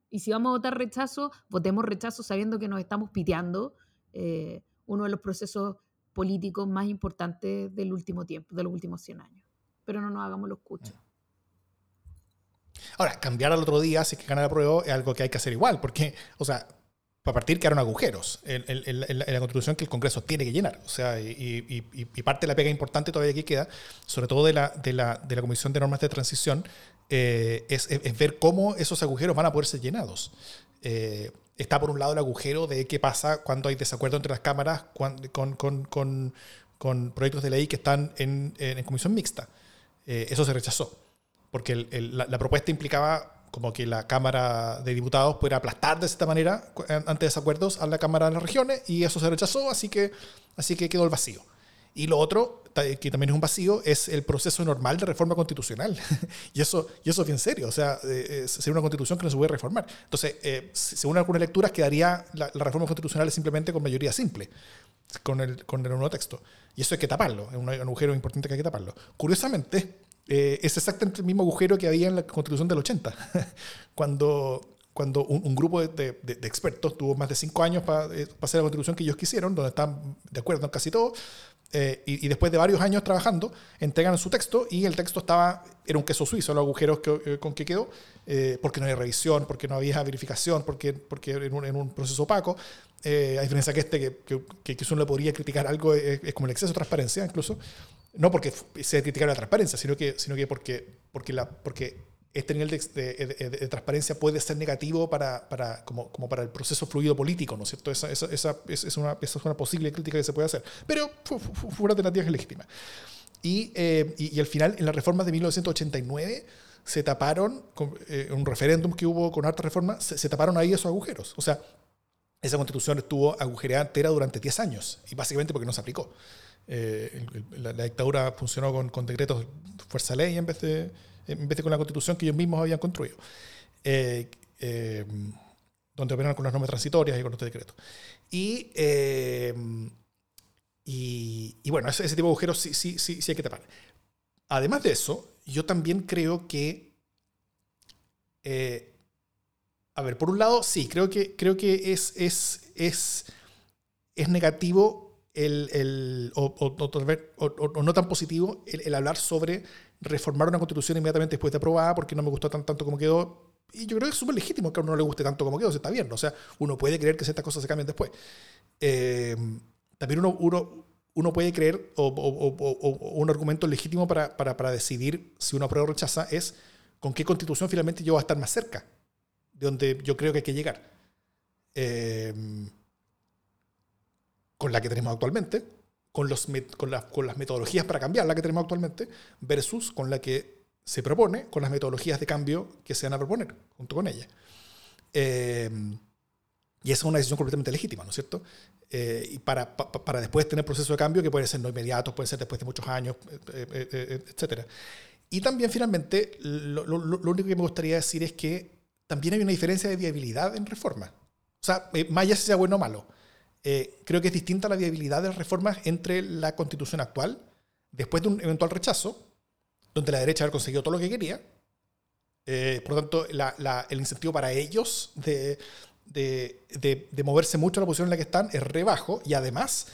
Y si vamos a votar rechazo, votemos rechazo sabiendo que nos estamos piteando eh, uno de los procesos políticos más importantes del último tiempo, de los últimos 100 años pero no nos hagamos los cuchos. Ahora, cambiar al otro día, si es que gana la prueba, es algo que hay que hacer igual, porque, o sea, para partir quedaron agujeros en, la constitución que el Congreso tiene que llenar. O sea, y, parte de la pega importante todavía que queda, sobre todo de la, de la, de la Comisión de Normas de Transición, eh, es, ver cómo esos agujeros van a poder ser llenados. Eh, está por un lado el agujero de qué pasa cuando hay desacuerdo entre las cámaras con, con, con, proyectos de ley que están en, comisión mixta. Eh, eso se rechazó, porque la, propuesta implicaba como que la Cámara de Diputados pudiera aplastar de esta manera ante desacuerdos a la Cámara de las Regiones y eso se rechazó, así que, así que quedó el vacío. Y lo otro, que también es un vacío, es el proceso normal de reforma constitucional. y, eso, y eso es bien serio. O sea, eh, sería una constitución que no se puede reformar. Entonces, eh, según algunas lecturas, quedaría la, reforma constitucional simplemente con mayoría simple, con el, con el nuevo texto. Y eso hay que taparlo. Es un, agujero importante que hay que taparlo. Curiosamente, eh, es exactamente el mismo agujero que había en la constitución del 80. cuando cuando un, grupo de, expertos tuvo más de cinco años para hacer la constitución que ellos quisieron, donde están de acuerdo en casi todo, eh, y, después de varios años trabajando, entregan su texto y el texto estaba, era un queso suizo, los agujeros eh, con que quedó, eh, porque no había revisión, porque no había verificación, porque, porque en, un, en un proceso opaco. a diferencia que este, que, que, que, uno le podría criticar algo, es, como el exceso de transparencia, incluso. No porque se criticara la transparencia, sino que, sino que porque, porque, la, porque este nivel de, transparencia puede ser negativo para, para, como, como, para el proceso fluido político, ¿no es cierto? Esa, esa, esa, es una, esa, es una, posible crítica que se puede hacer, pero fue, una alternativa legítima. Y, eh, y, al final, en las reformas de 1989, se taparon, con, eh, un referéndum que hubo con harta reforma, se, taparon ahí esos agujeros. O sea, esa constitución estuvo agujereada entera durante 10 años, y básicamente porque no se aplicó. Eh, la, dictadura funcionó con, con decretos fuerza ley en vez de en vez de con la constitución que ellos mismos habían construido, eh, eh, donde operan con las normas transitorias y con. Y, eh, y, y, bueno, ese, tipo de agujeros sí, sí, sí, sí hay que tapar. Además de eso, yo también creo que a ver, por un lado, sí, creo que, creo que es, es, es, es negativo el, el o, o, no tan positivo el, el, hablar sobre reformar una constitución inmediatamente después de aprobada porque no me gustó tan, tanto como quedó. Y yo creo que es súper legítimo que a uno no le guste tanto como quedó, se está bien. O sea, uno puede creer que ciertas cosas se cambien después. Eh, también uno, uno, uno puede creer, o, un argumento legítimo para, para, para, decidir si uno aprueba o rechaza es con qué constitución finalmente yo voy a estar más cerca de donde yo creo que hay que llegar. Eh, con la que tenemos actualmente con, los, con, con las metodologías para cambiar la que tenemos actualmente versus con la que se propone, con las metodologías de cambio que se van a proponer junto con ella. Eh, y esa es una decisión completamente legítima, ¿no es cierto? Eh, y para, para, después tener procesos de cambio que pueden ser no inmediatos, pueden ser después de muchos años, eh, etc. Y también, finalmente, lo, único que me gustaría decir es que también hay una diferencia de viabilidad en reforma. O sea, más allá si sea bueno o malo. Eh, creo que es distinta la viabilidad de las reformas entre la constitución actual, después de un eventual rechazo, donde la derecha ha conseguido todo lo que quería. Eh, por lo tanto, el incentivo para ellos de, de, moverse mucho a la posición en la que están es re bajo y además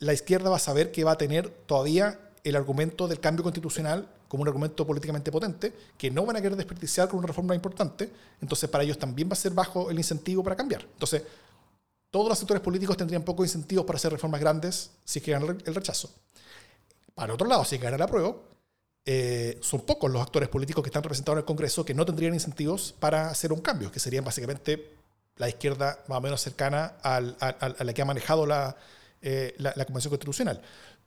la izquierda va a saber que va a tener todavía el argumento del cambio constitucional como un argumento políticamente potente, que no van a querer desperdiciar con una reforma importante, entonces para ellos también va a ser bajo el incentivo para cambiar. Entonces, todos los sectores políticos tendrían pocos incentivos para hacer reformas grandes si es que ganan el rechazo. Para otro lado, si gana la prueba, eh, son pocos los actores políticos que están representados en el Congreso que no tendrían incentivos para hacer un cambio, que serían básicamente la izquierda más o menos cercana a la que ha manejado eh, la, la, Convención Constitucional.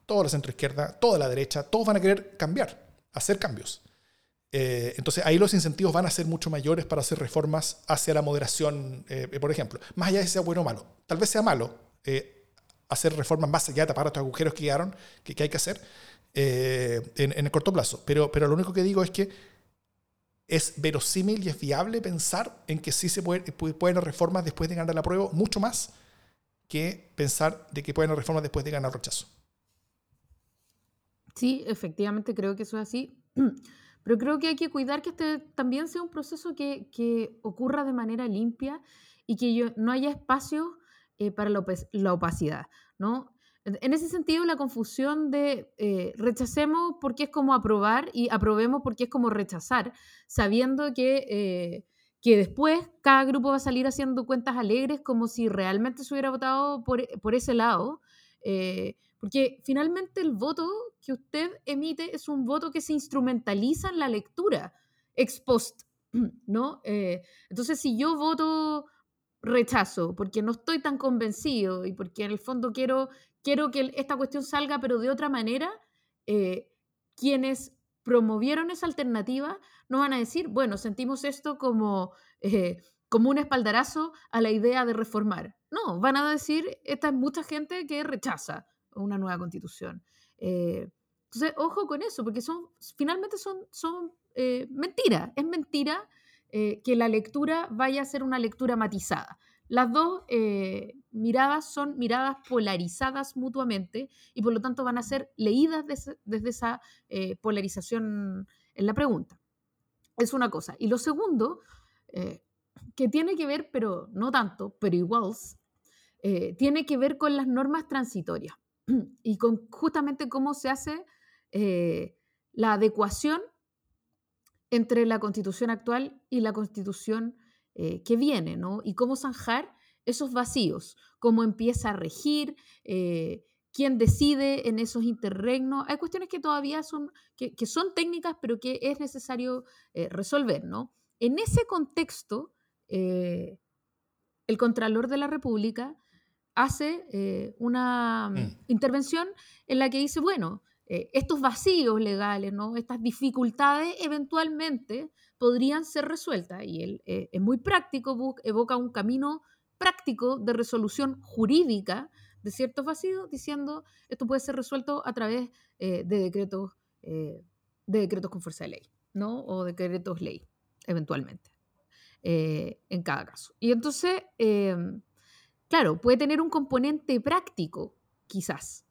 Toda la centroizquierda, toda la derecha, todos van a querer cambiar, hacer cambios. Eh, entonces ahí los incentivos van a ser mucho mayores para hacer reformas hacia la moderación, eh, por ejemplo. Más allá de si sea bueno o malo. Tal vez sea malo eh, hacer reformas más allá de tapar estos agujeros que quedaron, que, hay que hacer en, el corto plazo. Pero, pero lo único que digo es que es verosímil y es viable pensar en que sí se puede, pueden haber reformas después de ganar la prueba, mucho más que pensar de que pueden haber reformas después de ganar el rechazo. Sí, efectivamente creo que eso es así. Pero creo que hay que cuidar que este también sea un proceso que, que ocurra de manera limpia y que yo, no haya espacio eh, para la, la, opacidad, ¿no? En ese sentido, la confusión de eh, rechacemos porque es como aprobar y aprobemos porque es como rechazar, sabiendo que, eh, que después cada grupo va a salir haciendo cuentas alegres como si realmente se hubiera votado por, por ese lado. Porque finalmente el voto que usted emite es un voto que se instrumentaliza en la lectura ex post, ¿no? Eh, entonces, si yo voto rechazo porque no estoy tan convencido y porque en el fondo quiero, quiero que esta cuestión salga, pero de otra manera, eh, quienes promovieron esa alternativa no van a decir, bueno, sentimos esto como, eh, como un espaldarazo a la idea de reformar. No, van a decir, esta es mucha gente que rechaza una nueva constitución. Eh, Entonces, ojo con eso, porque son, finalmente son, son eh, mentiras. Es mentira eh, que la lectura vaya a ser una lectura matizada. Las dos eh, miradas son miradas polarizadas mutuamente y por lo tanto van a ser leídas desde, esa polarización en la pregunta. Es una cosa. Y lo segundo, que tiene que ver, pero no tanto, pero igual, tiene que ver con las normas transitorias y justamente cómo se hace la adecuación entre la constitución actual y la constitución eh, que viene, ¿no? Y cómo zanjar esos vacíos, cómo empieza a regir, eh, quién decide en esos interregnos. Hay cuestiones que todavía son, que, son técnicas, pero que es necesario eh, resolver, ¿no? En ese contexto, el Contralor de la República hace una mm. intervención en la que dice, bueno, eh, estos vacíos legales, ¿no? estas dificultades eventualmente podrían ser resueltas. Y él eh, es muy práctico, evoca un camino práctico de resolución jurídica de ciertos vacíos, diciendo esto puede ser resuelto a través eh, de, decretos, de decretos con fuerza de ley, ¿no? o decretos ley, eventualmente, en cada caso. Y entonces, em, claro, puede tener un componente práctico, quizás,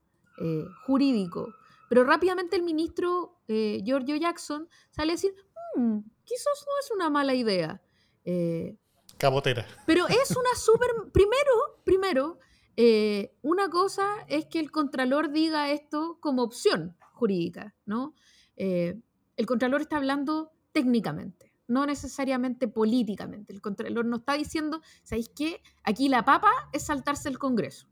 jurídico, pero rápidamente el ministro eh, Giorgio Jackson sale a decir, mm, quizás no es una mala idea. Eh, Cabotera. Pero es una súper... primero, primero, eh, una cosa es que el contralor diga esto como opción jurídica, ¿no? el contralor está hablando técnicamente, no necesariamente políticamente. El contralor no está diciendo, ¿sabéis qué? Aquí la papa es saltarse el Congreso.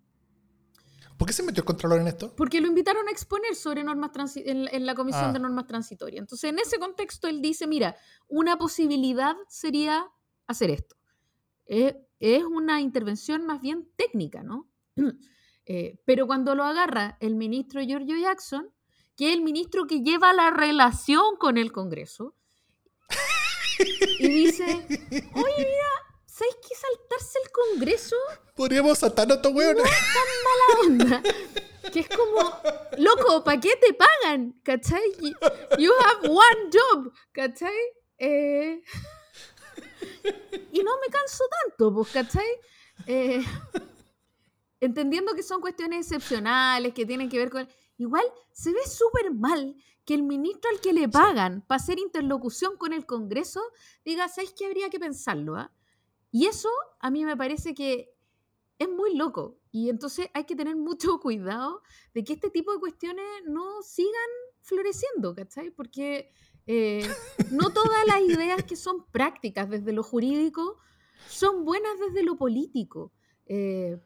¿Por qué se metió el Contralor en esto? Porque lo invitaron a exponer sobre normas en, la Comisión de ah. Normas Transitorias. Entonces, en ese contexto, él dice, mira, una posibilidad sería hacer esto. es una intervención más bien técnica, ¿no? Eh, pero cuando lo agarra el ministro Giorgio Jackson, que es el ministro que lleva la relación con el Congreso, y dice, oye, mira, ¿sabes qué saltarse el Congreso? Podríamos saltar a estos hueones. No es tan mala onda. Que es como, loco, ¿para qué te pagan? ¿Cachai? You have one job, ¿cachai? Eh, y no me canso tanto, pues, ¿cachai? Eh, entendiendo que son cuestiones excepcionales, que tienen que ver con... Igual se ve súper mal que el ministro al que le pagan para hacer interlocución con el Congreso diga, ¿sabes qué habría que pensarlo? ¿ah? Y eso a mí me parece que es muy loco. Y entonces hay que tener mucho cuidado de que este tipo de cuestiones no sigan floreciendo, ¿cachai? Porque eh, no todas las ideas que son prácticas desde lo jurídico son buenas desde lo político. Eh,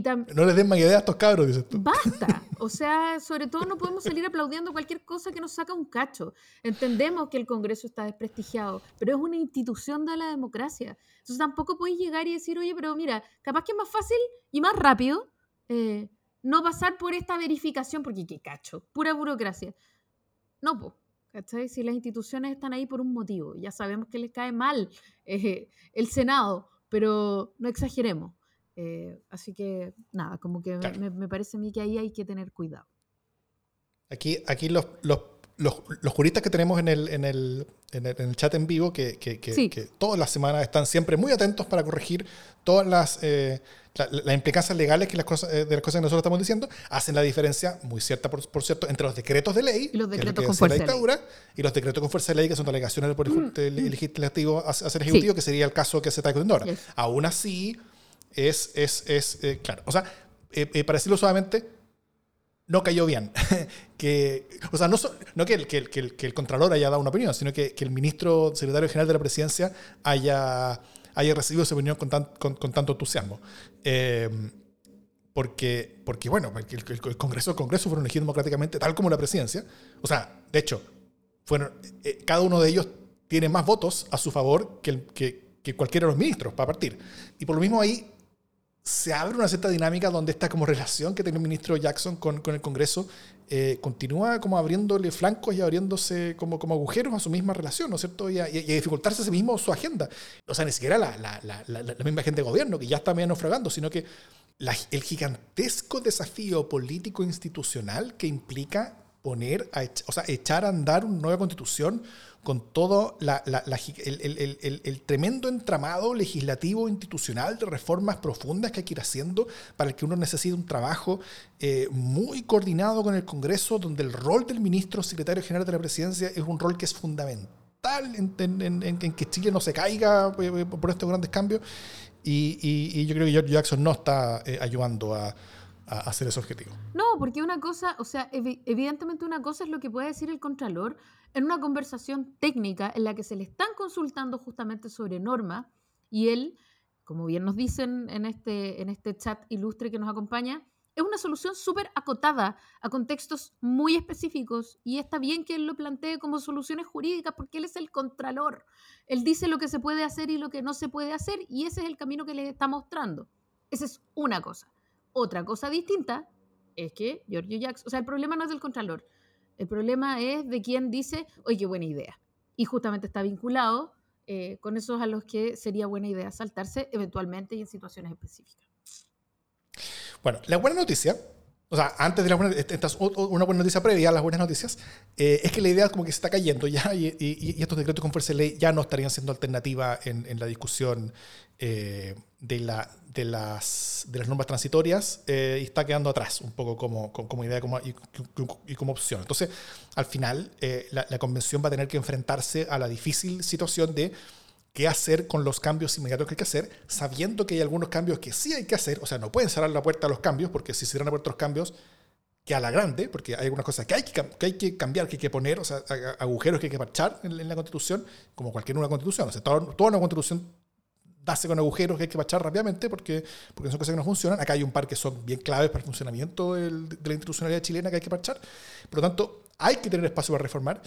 no les den más ideas a estos cabros, dices tú. Basta. O sea, sobre todo no podemos salir aplaudiendo cualquier cosa que nos saca un cacho. Entendemos que el Congreso está desprestigiado, pero es una institución de la democracia. Entonces tampoco podéis llegar y decir, oye, pero mira, capaz que es más fácil y más rápido eh, no pasar por esta verificación, porque qué cacho, pura burocracia. No, pues. ¿Cachai? Si las instituciones están ahí por un motivo, ya sabemos que les cae mal eh, el Senado, pero no exageremos. Eh, así que nada, como que me, parece a mí que ahí hay que tener cuidado. Aquí, aquí los, los, los, los juristas que tenemos en el, en el, en el, chat en vivo, que, que, que, todas las semanas están siempre muy atentos para corregir todas las, eh, las implicancias legales que las cosas, eh, de las cosas que nosotros estamos diciendo, hacen la diferencia, muy cierta por, por cierto, entre los decretos de ley, y los decretos con fuerza de dictadura, y los decretos con fuerza de ley, que son delegaciones del Poder mm. Legislativo hacia el Ejecutivo, que sería el caso que se está discutiendo ahora. Aún así es, es, es eh, claro, o sea, eh, eh, para decirlo suavemente, no cayó bien. que, o sea, no, no que, el, que, el, que, el, Contralor haya dado una opinión, sino que, que, el ministro secretario general de la presidencia haya, haya recibido esa opinión con, con, con tanto entusiasmo. porque, porque, bueno, el, Congreso, el Congreso fueron elegidos democráticamente, tal como la presidencia. O sea, de hecho, fueron, cada uno de ellos tiene más votos a su favor que, que, que cualquiera de los ministros para partir. Y por lo mismo ahí se abre una cierta dinámica donde esta como relación que tiene el ministro Jackson con, con el Congreso eh, continúa como abriéndole flancos y abriéndose como, como agujeros a su misma relación, ¿no es cierto? Y a, dificultarse a sí mismo su agenda. O sea, ni siquiera la, la, la, misma gente de gobierno, que ya está medio naufragando, sino que el gigantesco desafío político institucional que implica poner, a o sea, echar a andar una nueva constitución con todo el, tremendo entramado legislativo institucional de reformas profundas que hay que ir haciendo para el que uno necesita un trabajo eh, muy coordinado con el Congreso, donde el rol del ministro secretario general de la presidencia es un rol que es fundamental en, que Chile no se caiga eh, eh, por estos grandes cambios. Y, yo creo que George Jackson no está ayudando a, hacer ese objetivo. No, porque una cosa, o sea, evidentemente una cosa es lo que puede decir el Contralor en una conversación técnica en la que se le están consultando justamente sobre normas y él, como bien nos dicen en este, en este chat ilustre que nos acompaña, es una solución súper acotada a contextos muy específicos y está bien que él lo plantee como soluciones jurídicas porque él es el contralor. Él dice lo que se puede hacer y lo que no se puede hacer y ese es el camino que le está mostrando. Esa es una cosa. Otra cosa distinta es que Giorgio Jackson, o sea, el problema no es del contralor, el problema es de quien dice, oye, qué buena idea. Y justamente está vinculado eh, con esos a los que sería buena idea saltarse eventualmente y en situaciones específicas. Bueno, la buena noticia, o sea, antes de la buena, esta es una buena noticia previa a las buenas noticias, eh, es que la idea como que se está cayendo ya y, estos decretos con fuerza de ley ya no estarían siendo alternativa en, la discusión eh, de, la, de, las, de las normas transitorias eh, y está quedando atrás un poco como, como idea como, y, como opción. Entonces, al final, la, convención va a tener que enfrentarse a la difícil situación de qué hacer con los cambios inmediatos que hay que hacer, sabiendo que hay algunos cambios que sí hay que hacer, o sea, no pueden cerrar la puerta a los cambios, porque si cierran la puerta a los cambios, que a la grande, porque hay algunas cosas que hay que, que, hay que cambiar, que hay que poner, o sea, agujeros que hay que parchar en, la constitución, como cualquier una constitución. O sea, toda, toda una constitución darse con agujeros que hay que pachar rápidamente porque, porque son cosas que no funcionan. Acá hay un par que son bien claves para el funcionamiento de la institucionalidad chilena que hay que parchar. Por lo tanto, hay que tener espacio para reformar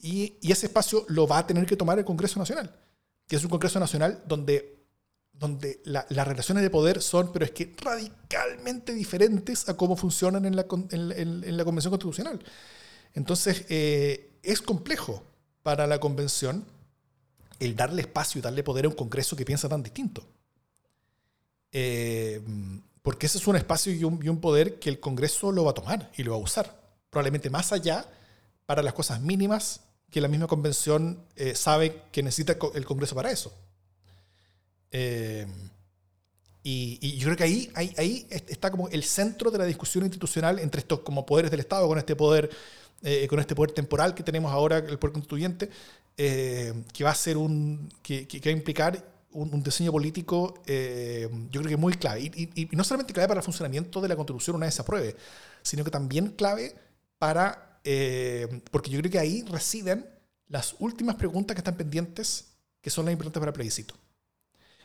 y, y, ese espacio lo va a tener que tomar el Congreso Nacional, que es un Congreso Nacional donde, donde las relaciones de poder son, pero es que radicalmente diferentes a cómo funcionan en la, en, la Convención Constitucional. Entonces, eh, es complejo para la Convención el darle espacio y darle poder a un Congreso que piensa tan distinto. Eh, porque ese es un espacio y un, poder que el Congreso lo va a tomar y lo va a usar. Probablemente más allá para las cosas mínimas que la misma convención eh, sabe que necesita el Congreso para eso. Eh, y, yo creo que ahí, ahí, ahí, está como el centro de la discusión institucional entre estos como poderes del Estado, con este poder, con este poder temporal que tenemos ahora, el poder constituyente, eh, que va a ser un. que, va a implicar un, diseño político, eh, yo creo que muy clave. Y, no solamente clave para el funcionamiento de la Constitución una vez se apruebe, sino que también clave para. Eh, porque yo creo que ahí residen las últimas preguntas que están pendientes, que son las importantes para el plebiscito.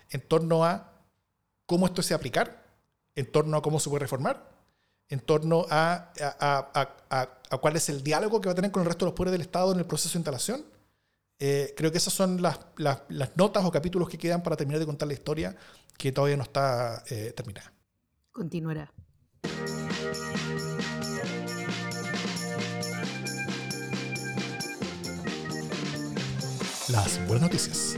En torno a cómo esto se va a aplicar, en torno a cómo se puede reformar, en torno a, a, a, a, cuál es el diálogo que va a tener con el resto de los poderes del Estado en el proceso de instalación eh, creo que esas son las, notas o capítulos que quedan para terminar de contar la historia que todavía no está eh, terminada. Continuará. Las buenas noticias.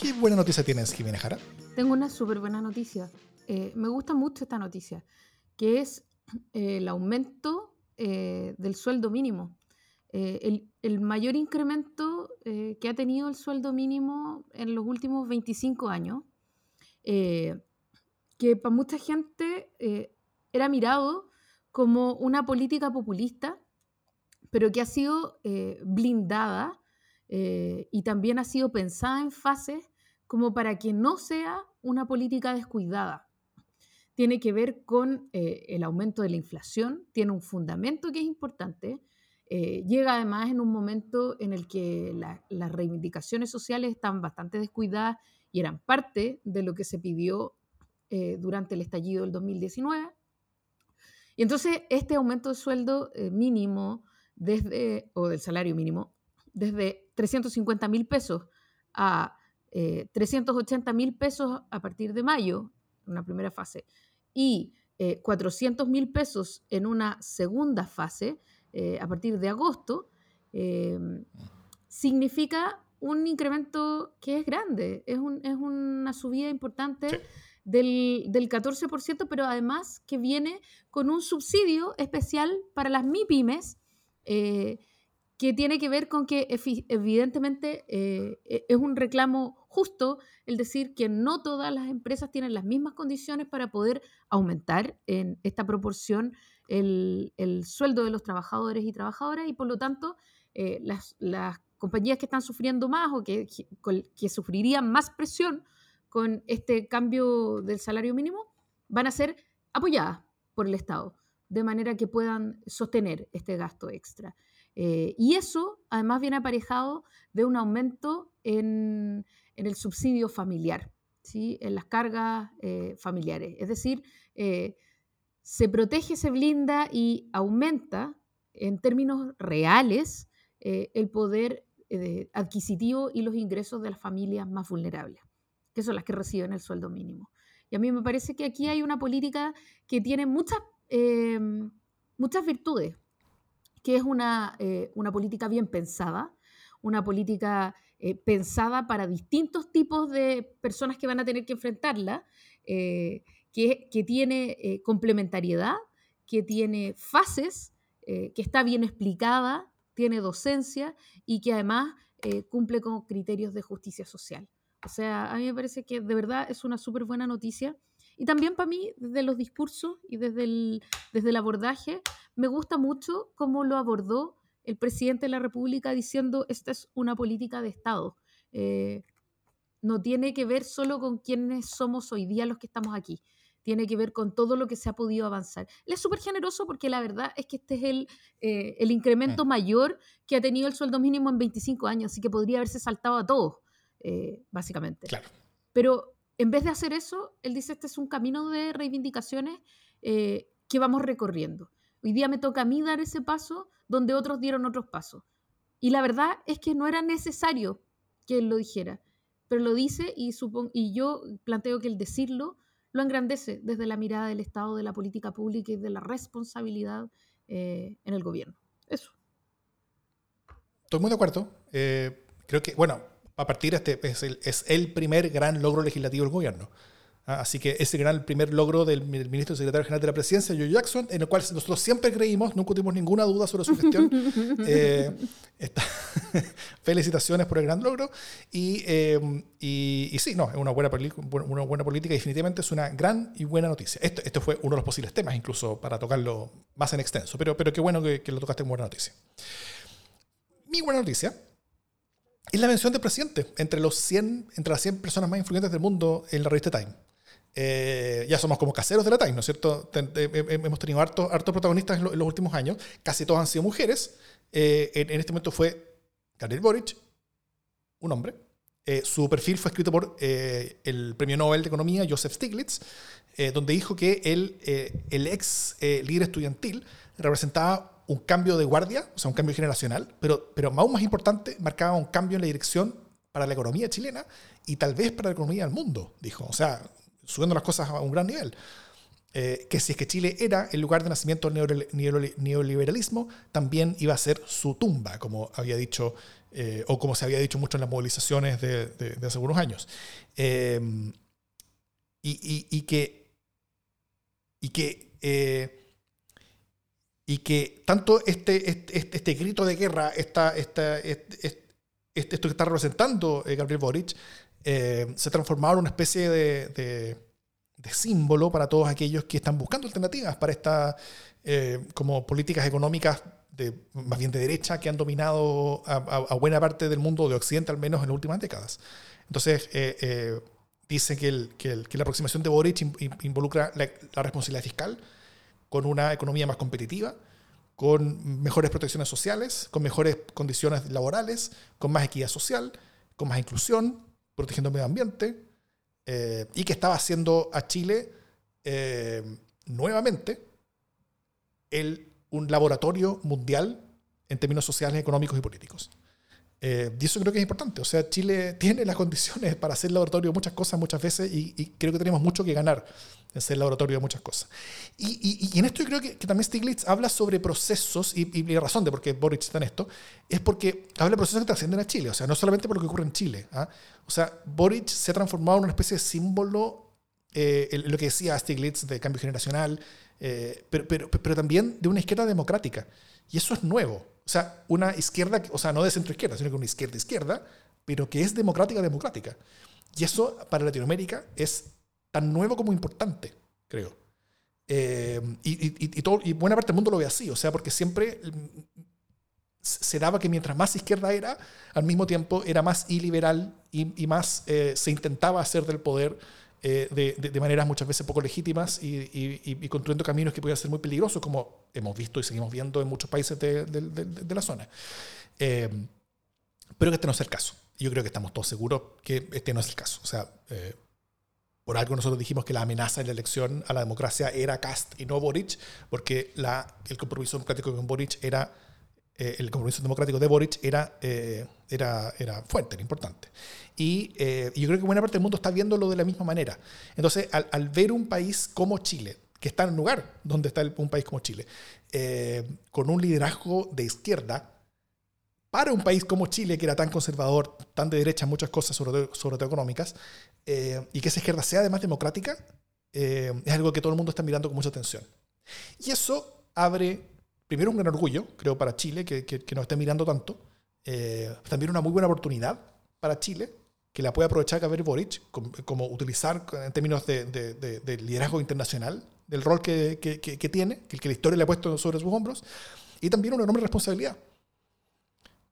¿Qué buena noticia tienes, Jimena Jara? Tengo una súper buena noticia. Eh, me gusta mucho esta noticia, que es el aumento del sueldo mínimo. Eh, el, mayor incremento eh, que ha tenido el sueldo mínimo en los últimos 25 años, eh, que para mucha gente era mirado como una política populista, pero que ha sido blindada y también ha sido pensada en fases como para que no sea una política descuidada. Tiene que ver con el aumento de la inflación, tiene un fundamento que es importante, eh, llega además en un momento en el que las reivindicaciones sociales están bastante descuidadas y eran parte de lo que se pidió eh, durante el estallido del 2019. Y entonces este aumento de sueldo eh, mínimo desde, o del salario mínimo, desde 350 mil pesos a 380 mil pesos a partir de mayo, en una primera fase, y 400 mil pesos en una segunda fase, eh, a partir de agosto, em, significa un incremento que es grande, es, una subida importante del, del 14%, pero además que viene con un subsidio especial para las MIPIMES, eh, que tiene que ver con que evidentemente eh, e, es un reclamo justo el decir que no todas las empresas tienen las mismas condiciones para poder aumentar en esta proporción el, sueldo de los trabajadores y trabajadoras y por lo tanto eh, las, compañías que están sufriendo más o que, que, sufrirían más presión con este cambio del salario mínimo van a ser apoyadas por el Estado, de manera que puedan sostener este gasto extra. Eh, y eso además viene aparejado de un aumento en, el subsidio familiar, ¿sí? en las cargas eh, familiares. Es decir, eh, se protege, se blinda y aumenta en términos reales el poder adquisitivo y los ingresos de las familias más vulnerables, que son las que reciben el sueldo mínimo. Y a mí me parece que aquí hay una política que tiene muchas, muchas virtudes que es una, eh, una política bien pensada, una política eh, pensada para distintos tipos de personas que van a tener que enfrentarla, eh, que, que, tiene complementariedad, que tiene fases, que está bien explicada, tiene docencia y que además cumple con criterios de justicia social. O sea, a mí me parece que de verdad es una súper buena noticia. Y también para mí, desde los discursos y desde el, desde el abordaje, me gusta mucho cómo lo abordó el presidente de la República diciendo esta es una política de Estado. Eh, no tiene que ver solo con quiénes somos hoy día los que estamos aquí. Tiene que ver con todo lo que se ha podido avanzar. Él es súper generoso porque la verdad es que este es el, eh, el incremento mm. mayor que ha tenido el sueldo mínimo en 25 años, así que podría haberse saltado a todos, eh, básicamente. Claro. Pero en vez de hacer eso, él dice, este es un camino de reivindicaciones que vamos recorriendo. Hoy día me toca a mí dar ese paso donde otros dieron otros pasos. Y la verdad es que no era necesario que él lo dijera, pero lo dice y, y yo planteo que el decirlo lo engrandece desde la mirada del Estado, de la política pública y de la responsabilidad eh, en el gobierno. Eso. Estoy muy de acuerdo. Eh, creo que, bueno, a partir de este es el, es el primer gran logro legislativo del gobierno. Ah, así que ese el primer logro del ministro y secretario general de la presidencia, Joe Jackson, en el cual nosotros siempre creímos, nunca tuvimos ninguna duda sobre su gestión. Eh, felicitaciones por el gran logro. Eh, y, y, sí, no, es una buena, una buena política definitivamente es una gran y buena noticia. Esto, esto fue uno de los posibles temas, incluso para tocarlo más en extenso, pero, pero qué bueno que, lo tocaste en buena noticia. Mi buena noticia es la mención del presidente entre, los 100, entre las 100 personas más influyentes del mundo en la revista Time. Eh, ya somos como caseros de la Time, ¿no es cierto? hemos tenido hartos, hartos protagonistas en, los últimos años, casi todos han sido mujeres. Eh, en, este momento fue Gabriel Boric, un hombre. Eh, su perfil fue escrito por el premio Nobel de Economía, Joseph Stiglitz, donde dijo que él, el ex líder estudiantil representaba un cambio de guardia, o sea, un cambio generacional, pero, pero aún más importante, marcaba un cambio en la dirección para la economía chilena y tal vez para la economía del mundo, dijo. O sea, subiendo las cosas a un gran nivel. Eh, que si es que Chile era el lugar de nacimiento del neoliberalismo, también iba a ser su tumba, como había dicho, eh, o como se había dicho mucho en las movilizaciones de, hace algunos años. Eh, y, que, y, que, y que tanto este, este, este, grito de guerra, esta, esta, este, esto que está representando Gabriel Boric, eh, se transformaba en una especie de, símbolo para todos aquellos que están buscando alternativas para estas eh, como políticas económicas de, más bien de derecha que han dominado a, buena parte del mundo de Occidente, al menos en las últimas décadas. Entonces, eh, dice que, la aproximación de Boric involucra la, la responsabilidad fiscal con una economía más competitiva, con mejores protecciones sociales, con mejores condiciones laborales, con más equidad social, con más inclusión, protegiendo el medio ambiente, eh, y que estaba haciendo a Chile eh, nuevamente el, un laboratorio mundial en términos sociales, económicos y políticos. Eh, y eso creo que es importante. O sea, Chile tiene las condiciones para hacer laboratorio de muchas cosas muchas veces y, creo que tenemos mucho que ganar en ser laboratorio de muchas cosas. Y, en esto yo creo que, también Stiglitz habla sobre procesos, y, y, razón de por qué Boric está en esto, es porque habla de procesos que trascienden a Chile. O sea, no solamente por lo que ocurre en Chile. ¿ah? O sea, Boric se ha transformado en una especie de símbolo eh, lo que decía Stiglitz de cambio generacional, eh, pero, pero, pero, también de una izquierda democrática. Y eso es nuevo. O sea, una izquierda, o sea, no de centro izquierda, sino que una izquierda izquierda, pero que es democrática democrática. Y eso para Latinoamérica es tan nuevo como importante, creo. Eh, y, todo, y buena parte del mundo lo ve así, o sea, porque siempre se daba que mientras más izquierda era, al mismo tiempo era más iliberal y, más se intentaba hacer del poder eh, de, maneras muchas veces poco legítimas y, construyendo caminos que podían ser muy peligrosos, como hemos visto y seguimos viendo en muchos países de, la zona. Eh, pero que este no es el caso. Yo creo que estamos todos seguros que este no es el caso. O sea, eh, por algo nosotros dijimos que la amenaza en la elección a la democracia era Cast y no Boric, porque la, el compromiso democrático con Boric era eh, el compromiso democrático de Boric era, eh, era, era fuerte, era importante. Eh, y, yo creo que buena parte del mundo está viéndolo de la misma manera. Entonces, al, ver un país como Chile, que está en un lugar donde está un país como Chile, con un liderazgo de izquierda, para un país como Chile, que era tan conservador, tan de derecha en muchas cosas, sobre todo, sobre todo económicas, y que esa izquierda sea además democrática, es algo que todo el mundo está mirando con mucha atención. Y eso abre primero un gran orgullo, creo, para Chile, que, que, nos esté mirando tanto. Eh, también una muy buena oportunidad para Chile, que la puede aprovechar Gabriel Boric, como, utilizar en términos de, de, liderazgo internacional, del rol que, que, que, tiene, que, la historia le ha puesto sobre sus hombros, y también una enorme responsabilidad.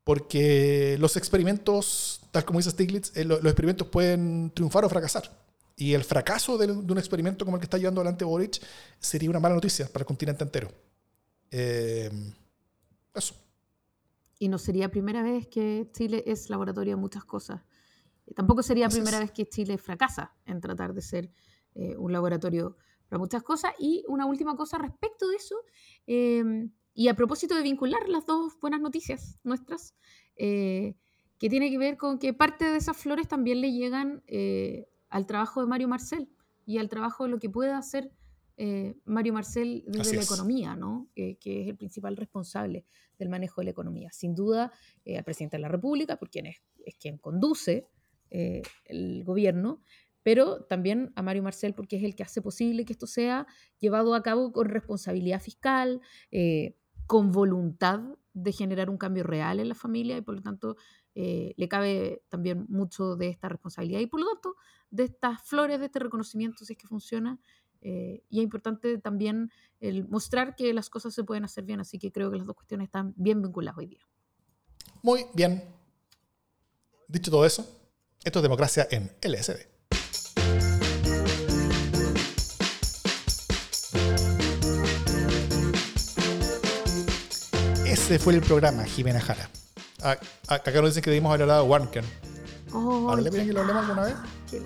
Porque los experimentos, tal como dice Stiglitz, eh, los, experimentos pueden triunfar o fracasar. Y el fracaso de, un experimento como el que está llevando adelante Boric sería una mala noticia para el continente entero. Eh, eso. Y no sería primera vez que Chile es laboratorio de muchas cosas. Tampoco sería primera vez que Chile fracasa en tratar de ser eh, un laboratorio para muchas cosas. Y una última cosa respecto de eso, em, y a propósito de vincular las dos buenas noticias nuestras, eh, que tiene que ver con que parte de esas flores también le llegan al trabajo de Mario Marcel y al trabajo de lo que puede hacer eh, Mario Marcel desde la economía, ¿no? que es el principal responsable del manejo de la economía. Sin duda, eh, al presidente de la República, porque es, es quien conduce eh, el gobierno, pero también a Mario Marcel, porque es el que hace posible que esto sea llevado a cabo con responsabilidad fiscal, con voluntad de generar un cambio real en la familia y por lo tanto le cabe también mucho de esta responsabilidad y por lo tanto de estas flores, de este reconocimiento, si es que funciona, eh, y es importante también el mostrar que las cosas se pueden hacer bien, así que creo que las dos cuestiones están bien vinculadas hoy día. Muy bien. Dicho todo eso, esto es democracia en LSD. Ese fue el programa, Jimena Jara. Ah, ah, acá nos dicen que debimos haber hablado de Warnken. Oh, ¿Vale que lo hablemos alguna vez? Qué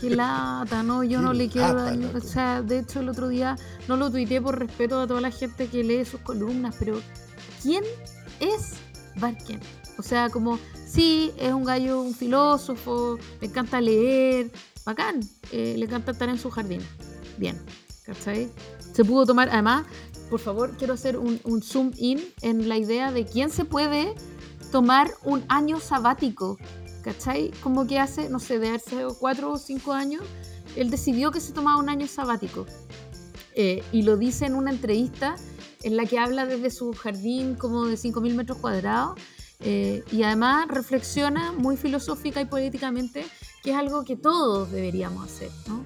Qué lata, no, yo no le quiero daño. O sea, de hecho el otro día no lo tuiteé por respeto a toda la gente que lee sus columnas, pero ¿quién es Barken? O sea, como, sí, es un gallo, un filósofo, le encanta leer, bacán, eh, le encanta estar en su jardín. Bien, ¿cachai? Se pudo tomar, además, por favor, quiero hacer un, un zoom in en la idea de quién se puede tomar un año sabático ¿cachai? Como que hace, no sé, de hace cuatro o cinco años, él decidió que se tomaba un año sabático. Eh, y lo dice en una entrevista en la que habla desde su jardín como de 5.000 metros cuadrados eh, y además reflexiona muy filosófica y políticamente que es algo que todos deberíamos hacer, ¿no?